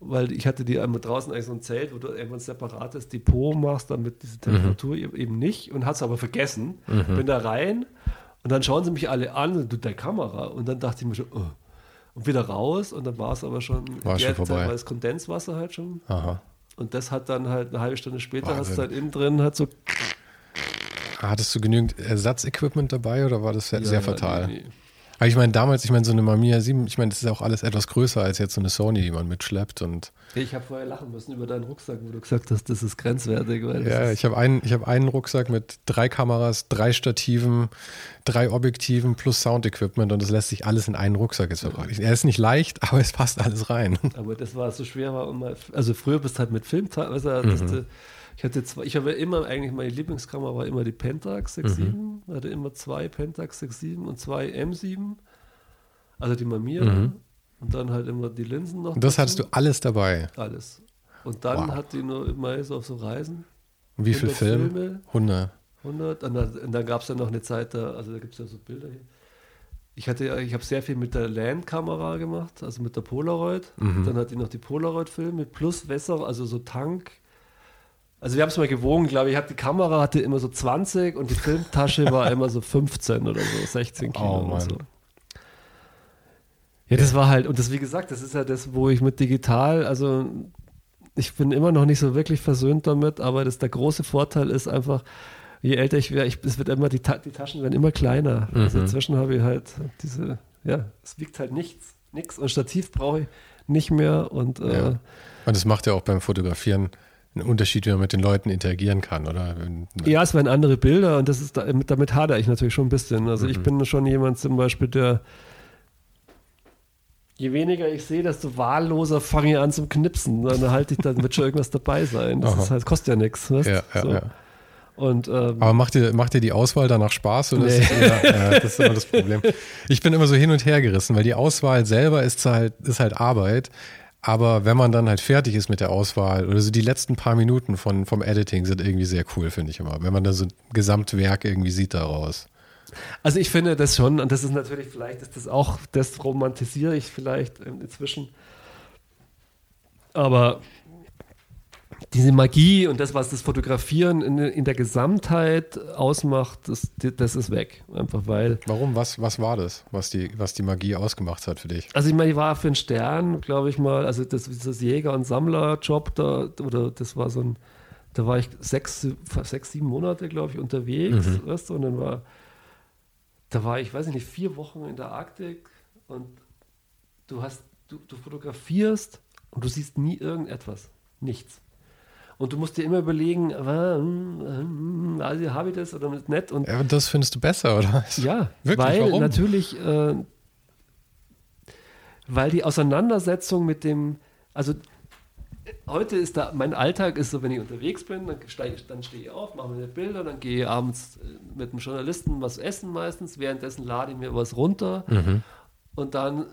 weil ich hatte die einmal draußen eigentlich so ein Zelt, wo du einfach ein separates Depot machst, damit diese mhm. Temperatur mhm. eben nicht und hat es aber vergessen. Mhm. Bin da rein und dann schauen sie mich alle an, du, der Kamera und dann dachte ich mir schon, oh und wieder raus und dann war es aber schon, war schon vorbei. war das Kondenswasser halt schon. Aha. Und das hat dann halt eine halbe Stunde später, hast du halt innen drin halt so. Hattest du genügend Ersatzequipment dabei oder war das sehr, ja, sehr fatal? Nee, nee. Aber ich meine, damals, ich meine, so eine Mamiya 7, ich meine, das ist auch alles etwas größer als jetzt so eine Sony, die man mitschleppt und. Ich habe vorher lachen müssen über deinen Rucksack, wo du gesagt hast, das ist grenzwertig. ja, ich habe einen, hab einen Rucksack mit drei Kameras, drei Stativen, drei Objektiven plus Sound-Equipment und das lässt sich alles in einen Rucksack jetzt verpacken. Er ist nicht leicht, [LAUGHS] aber es passt alles rein. Aber das war so schwer, war immer, also früher bist du halt mit Film, also, mhm. Ich hatte zwei, ich habe immer eigentlich, meine Lieblingskamera war immer die Pentax 6.7. Mhm. hatte immer zwei Pentax 6.7 und zwei M7. Also die Mamiya. Mhm. Und dann halt immer die Linsen noch. Und das dazu. hattest du alles dabei? Alles. Und dann wow. hat die nur immer so auf so Reisen. Und wie viele Film? Filme? 100. 100. Und dann, dann gab es ja noch eine Zeit da, also da gibt es ja so Bilder hier. Ich hatte, ich habe sehr viel mit der Land-Kamera gemacht, also mit der Polaroid. Mhm. Dann hatte ich noch die Polaroid-Filme plus Wässer, also so Tank, also wir haben es mal gewogen, glaube ich. Ich die Kamera hatte immer so 20 und die Filmtasche war immer so 15 oder so, 16 Kilo oh, und so. Ja, das war halt, und das, wie gesagt, das ist ja das, wo ich mit digital, also ich bin immer noch nicht so wirklich versöhnt damit, aber das, der große Vorteil ist einfach, je älter ich werde, es wird immer, die, die, Taschen werden immer kleiner. Also mhm. Also inzwischen habe ich halt diese, ja, es wiegt halt nichts, nichts und Stativ brauche ich nicht mehr und, äh, ja. und das macht ja auch beim Fotografieren ein Unterschied, wie man mit den Leuten interagieren kann, oder? Ja, es waren andere Bilder und das ist damit, damit hadere ich natürlich schon ein bisschen. Also mhm. ich bin schon jemand zum Beispiel, der je weniger ich sehe, desto wahlloser fange ich an zum Knipsen. Dann [LAUGHS] halte ich, dann wird schon irgendwas dabei sein. Das ist halt, kostet ja nichts. Ja, ja, so. ja. Und, ähm, Aber macht dir, macht dir die Auswahl danach Spaß? Oder nee. ist eher, ja, das ist immer das Problem. Ich bin immer so hin und her gerissen, weil die Auswahl selber ist halt, ist halt Arbeit. Aber wenn man dann halt fertig ist mit der Auswahl oder so die letzten paar Minuten von, vom Editing sind irgendwie sehr cool, finde ich immer. Wenn man da so ein Gesamtwerk irgendwie sieht daraus. Also ich finde das schon, und das ist natürlich, vielleicht ist das auch, das romantisiere ich vielleicht inzwischen. Aber diese Magie und das, was das Fotografieren in, in der Gesamtheit ausmacht, das, das ist weg. Einfach weil. Warum? Was, was war das, was die, was die Magie ausgemacht hat für dich? Also ich meine, ich war für einen Stern, glaube ich mal, also das, das Jäger- und Sammlerjob da, oder das war so ein, da war ich sechs, sechs sieben Monate, glaube ich, unterwegs, mhm. weißt du, und dann war, da war ich, weiß ich nicht, vier Wochen in der Arktik und du hast, du, du fotografierst und du siehst nie irgendetwas. Nichts. Und du musst dir immer überlegen, äh, also habe ich das oder nicht. Und ja, das findest du besser, oder? [LAUGHS] Ja, Wirklich, weil warum? natürlich, äh, weil die Auseinandersetzung mit dem, also heute ist da, mein Alltag ist so, wenn ich unterwegs bin, dann steige ich, dann stehe ich auf, mache mir Bilder, dann gehe ich abends äh, mit einem Journalisten was essen meistens, währenddessen lade ich mir was runter Mhm. und dann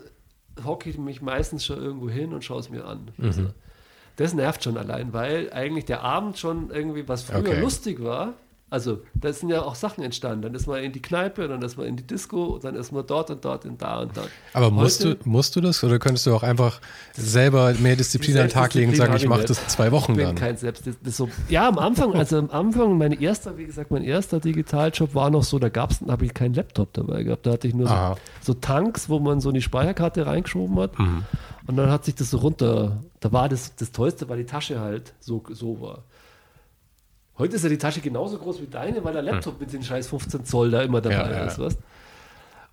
hocke ich mich meistens schon irgendwo hin und schaue es mir an. Mhm. Also, das nervt schon allein, weil eigentlich der Abend schon irgendwie, was früher Okay. lustig war, also da sind ja auch Sachen entstanden. Dann ist man in die Kneipe, dann ist man in die Disco, dann ist man dort und dort und da und da. Aber musst Heute- du, musst du das oder könntest du auch einfach selber mehr Disziplin an den Tag legen und sagen, ich mache das zwei Wochen Ich bin dann? kein Selbst. Das ist so, ja, am Anfang, also am Anfang, mein erster, wie gesagt, mein erster Digitaljob war noch so, da gab's, da habe ich keinen Laptop dabei gehabt. Da hatte ich nur so, so Tanks, wo man so in die Speicherkarte reingeschoben hat. Mhm. Und dann hat sich das so runter, da war das, das Tollste, weil die Tasche halt so, so war. Heute ist ja die Tasche genauso groß wie deine, weil der Laptop mit den scheiß 15 Zoll da immer dabei Hm. Ja, ja, ist,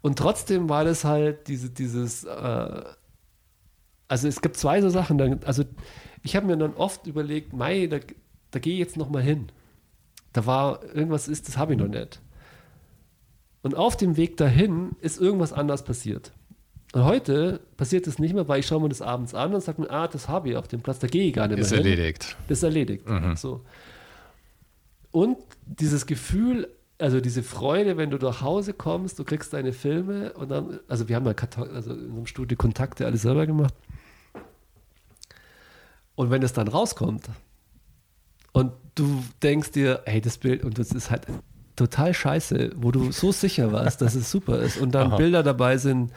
Und trotzdem war das halt diese, dieses, äh, also es gibt zwei so Sachen. Dann, also ich habe mir dann oft überlegt, Mai, da, da gehe ich jetzt noch mal hin. Da war irgendwas ist, das habe ich noch nicht. Und auf dem Weg dahin ist irgendwas anders passiert. Und heute passiert das nicht mehr, weil ich schaue mir das abends an und sage mir, ah, das habe ich auf dem Platz, da gehe ich gar nicht Ist mehr hin. erledigt. Das ist erledigt. So. Und dieses Gefühl, also diese Freude, wenn du nach Hause kommst, du kriegst deine Filme und dann, also wir haben ja also in unserem Studio Kontakte alles selber gemacht. Und wenn es dann rauskommt und du denkst dir, hey, das Bild, und das ist halt total scheiße, wo du so sicher warst, dass es super ist und dann Aha. Bilder dabei sind,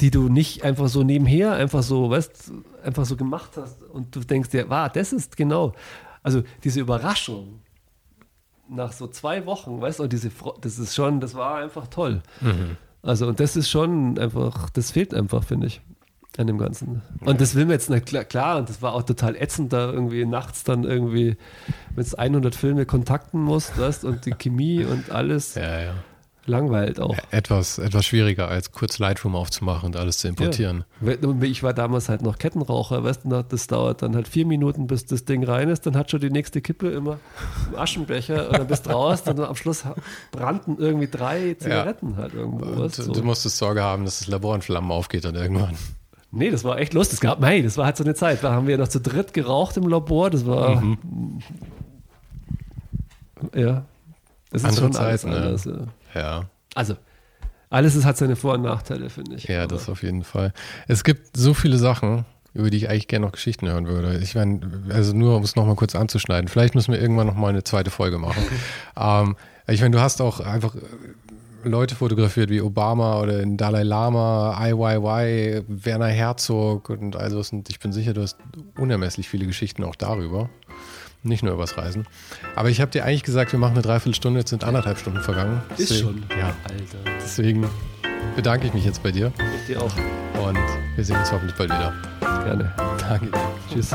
die du nicht einfach so nebenher, einfach so, weißt, einfach so gemacht hast und du denkst dir, wow, das ist genau, also diese Überraschung nach so zwei Wochen, weißt du, und diese, das ist schon, das war einfach toll. Also und das ist schon einfach, das fehlt einfach, finde ich, an dem Ganzen. Und das will mir jetzt, nicht, klar, klar, und das war auch total ätzend, da irgendwie nachts dann irgendwie mit 100 Filme kontakten musst, weißt, und die Chemie und alles Ja, ja. Langweilt auch. Etwas, etwas schwieriger, als kurz Lightroom aufzumachen und alles zu importieren. Ja. Ich war damals halt noch Kettenraucher, weißt du, das dauert dann halt vier Minuten, bis das Ding rein ist, dann hat schon die nächste Kippe immer im Aschenbecher und dann bist du raus, dann am Schluss brannten irgendwie drei Zigaretten halt irgendwo. Und weißt du, du so. musstest Sorge haben, dass das Labor in Flammen aufgeht dann irgendwann. Nee, das war echt lustig. Es gab, hey, das war halt so eine Zeit. Da haben wir noch zu dritt geraucht im Labor. Das war. Ja. Das ist Andere schon alles Zeiten, ne? anders. Ja. Ja. Also, alles hat seine Vor- und Nachteile, finde ich. Ja, Aber- das auf jeden Fall. Es gibt so viele Sachen, über die ich eigentlich gerne noch Geschichten hören würde. Ich meine, also nur um es nochmal kurz anzuschneiden. Vielleicht müssen wir irgendwann nochmal eine zweite Folge machen. ähm, ich meine, du hast auch einfach äh, Leute fotografiert wie Obama oder den Dalai Lama, IYY, Werner Herzog und all sowas. Und ich bin sicher, du hast unermesslich viele Geschichten auch darüber. Nicht nur übers Reisen. Aber ich habe dir eigentlich gesagt, wir machen eine Dreiviertelstunde, jetzt sind anderthalb Stunden vergangen. Ist Deswegen- schon. Ja, Alter. deswegen bedanke ich mich jetzt bei dir Ich dir auch und wir sehen uns hoffentlich bald wieder. gerne. Danke dir. Tschüss.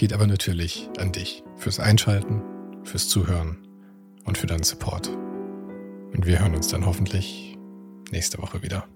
geht aber natürlich an dich fürs Einschalten, fürs Zuhören und für deinen Support. Und wir hören uns dann hoffentlich nächste Woche wieder.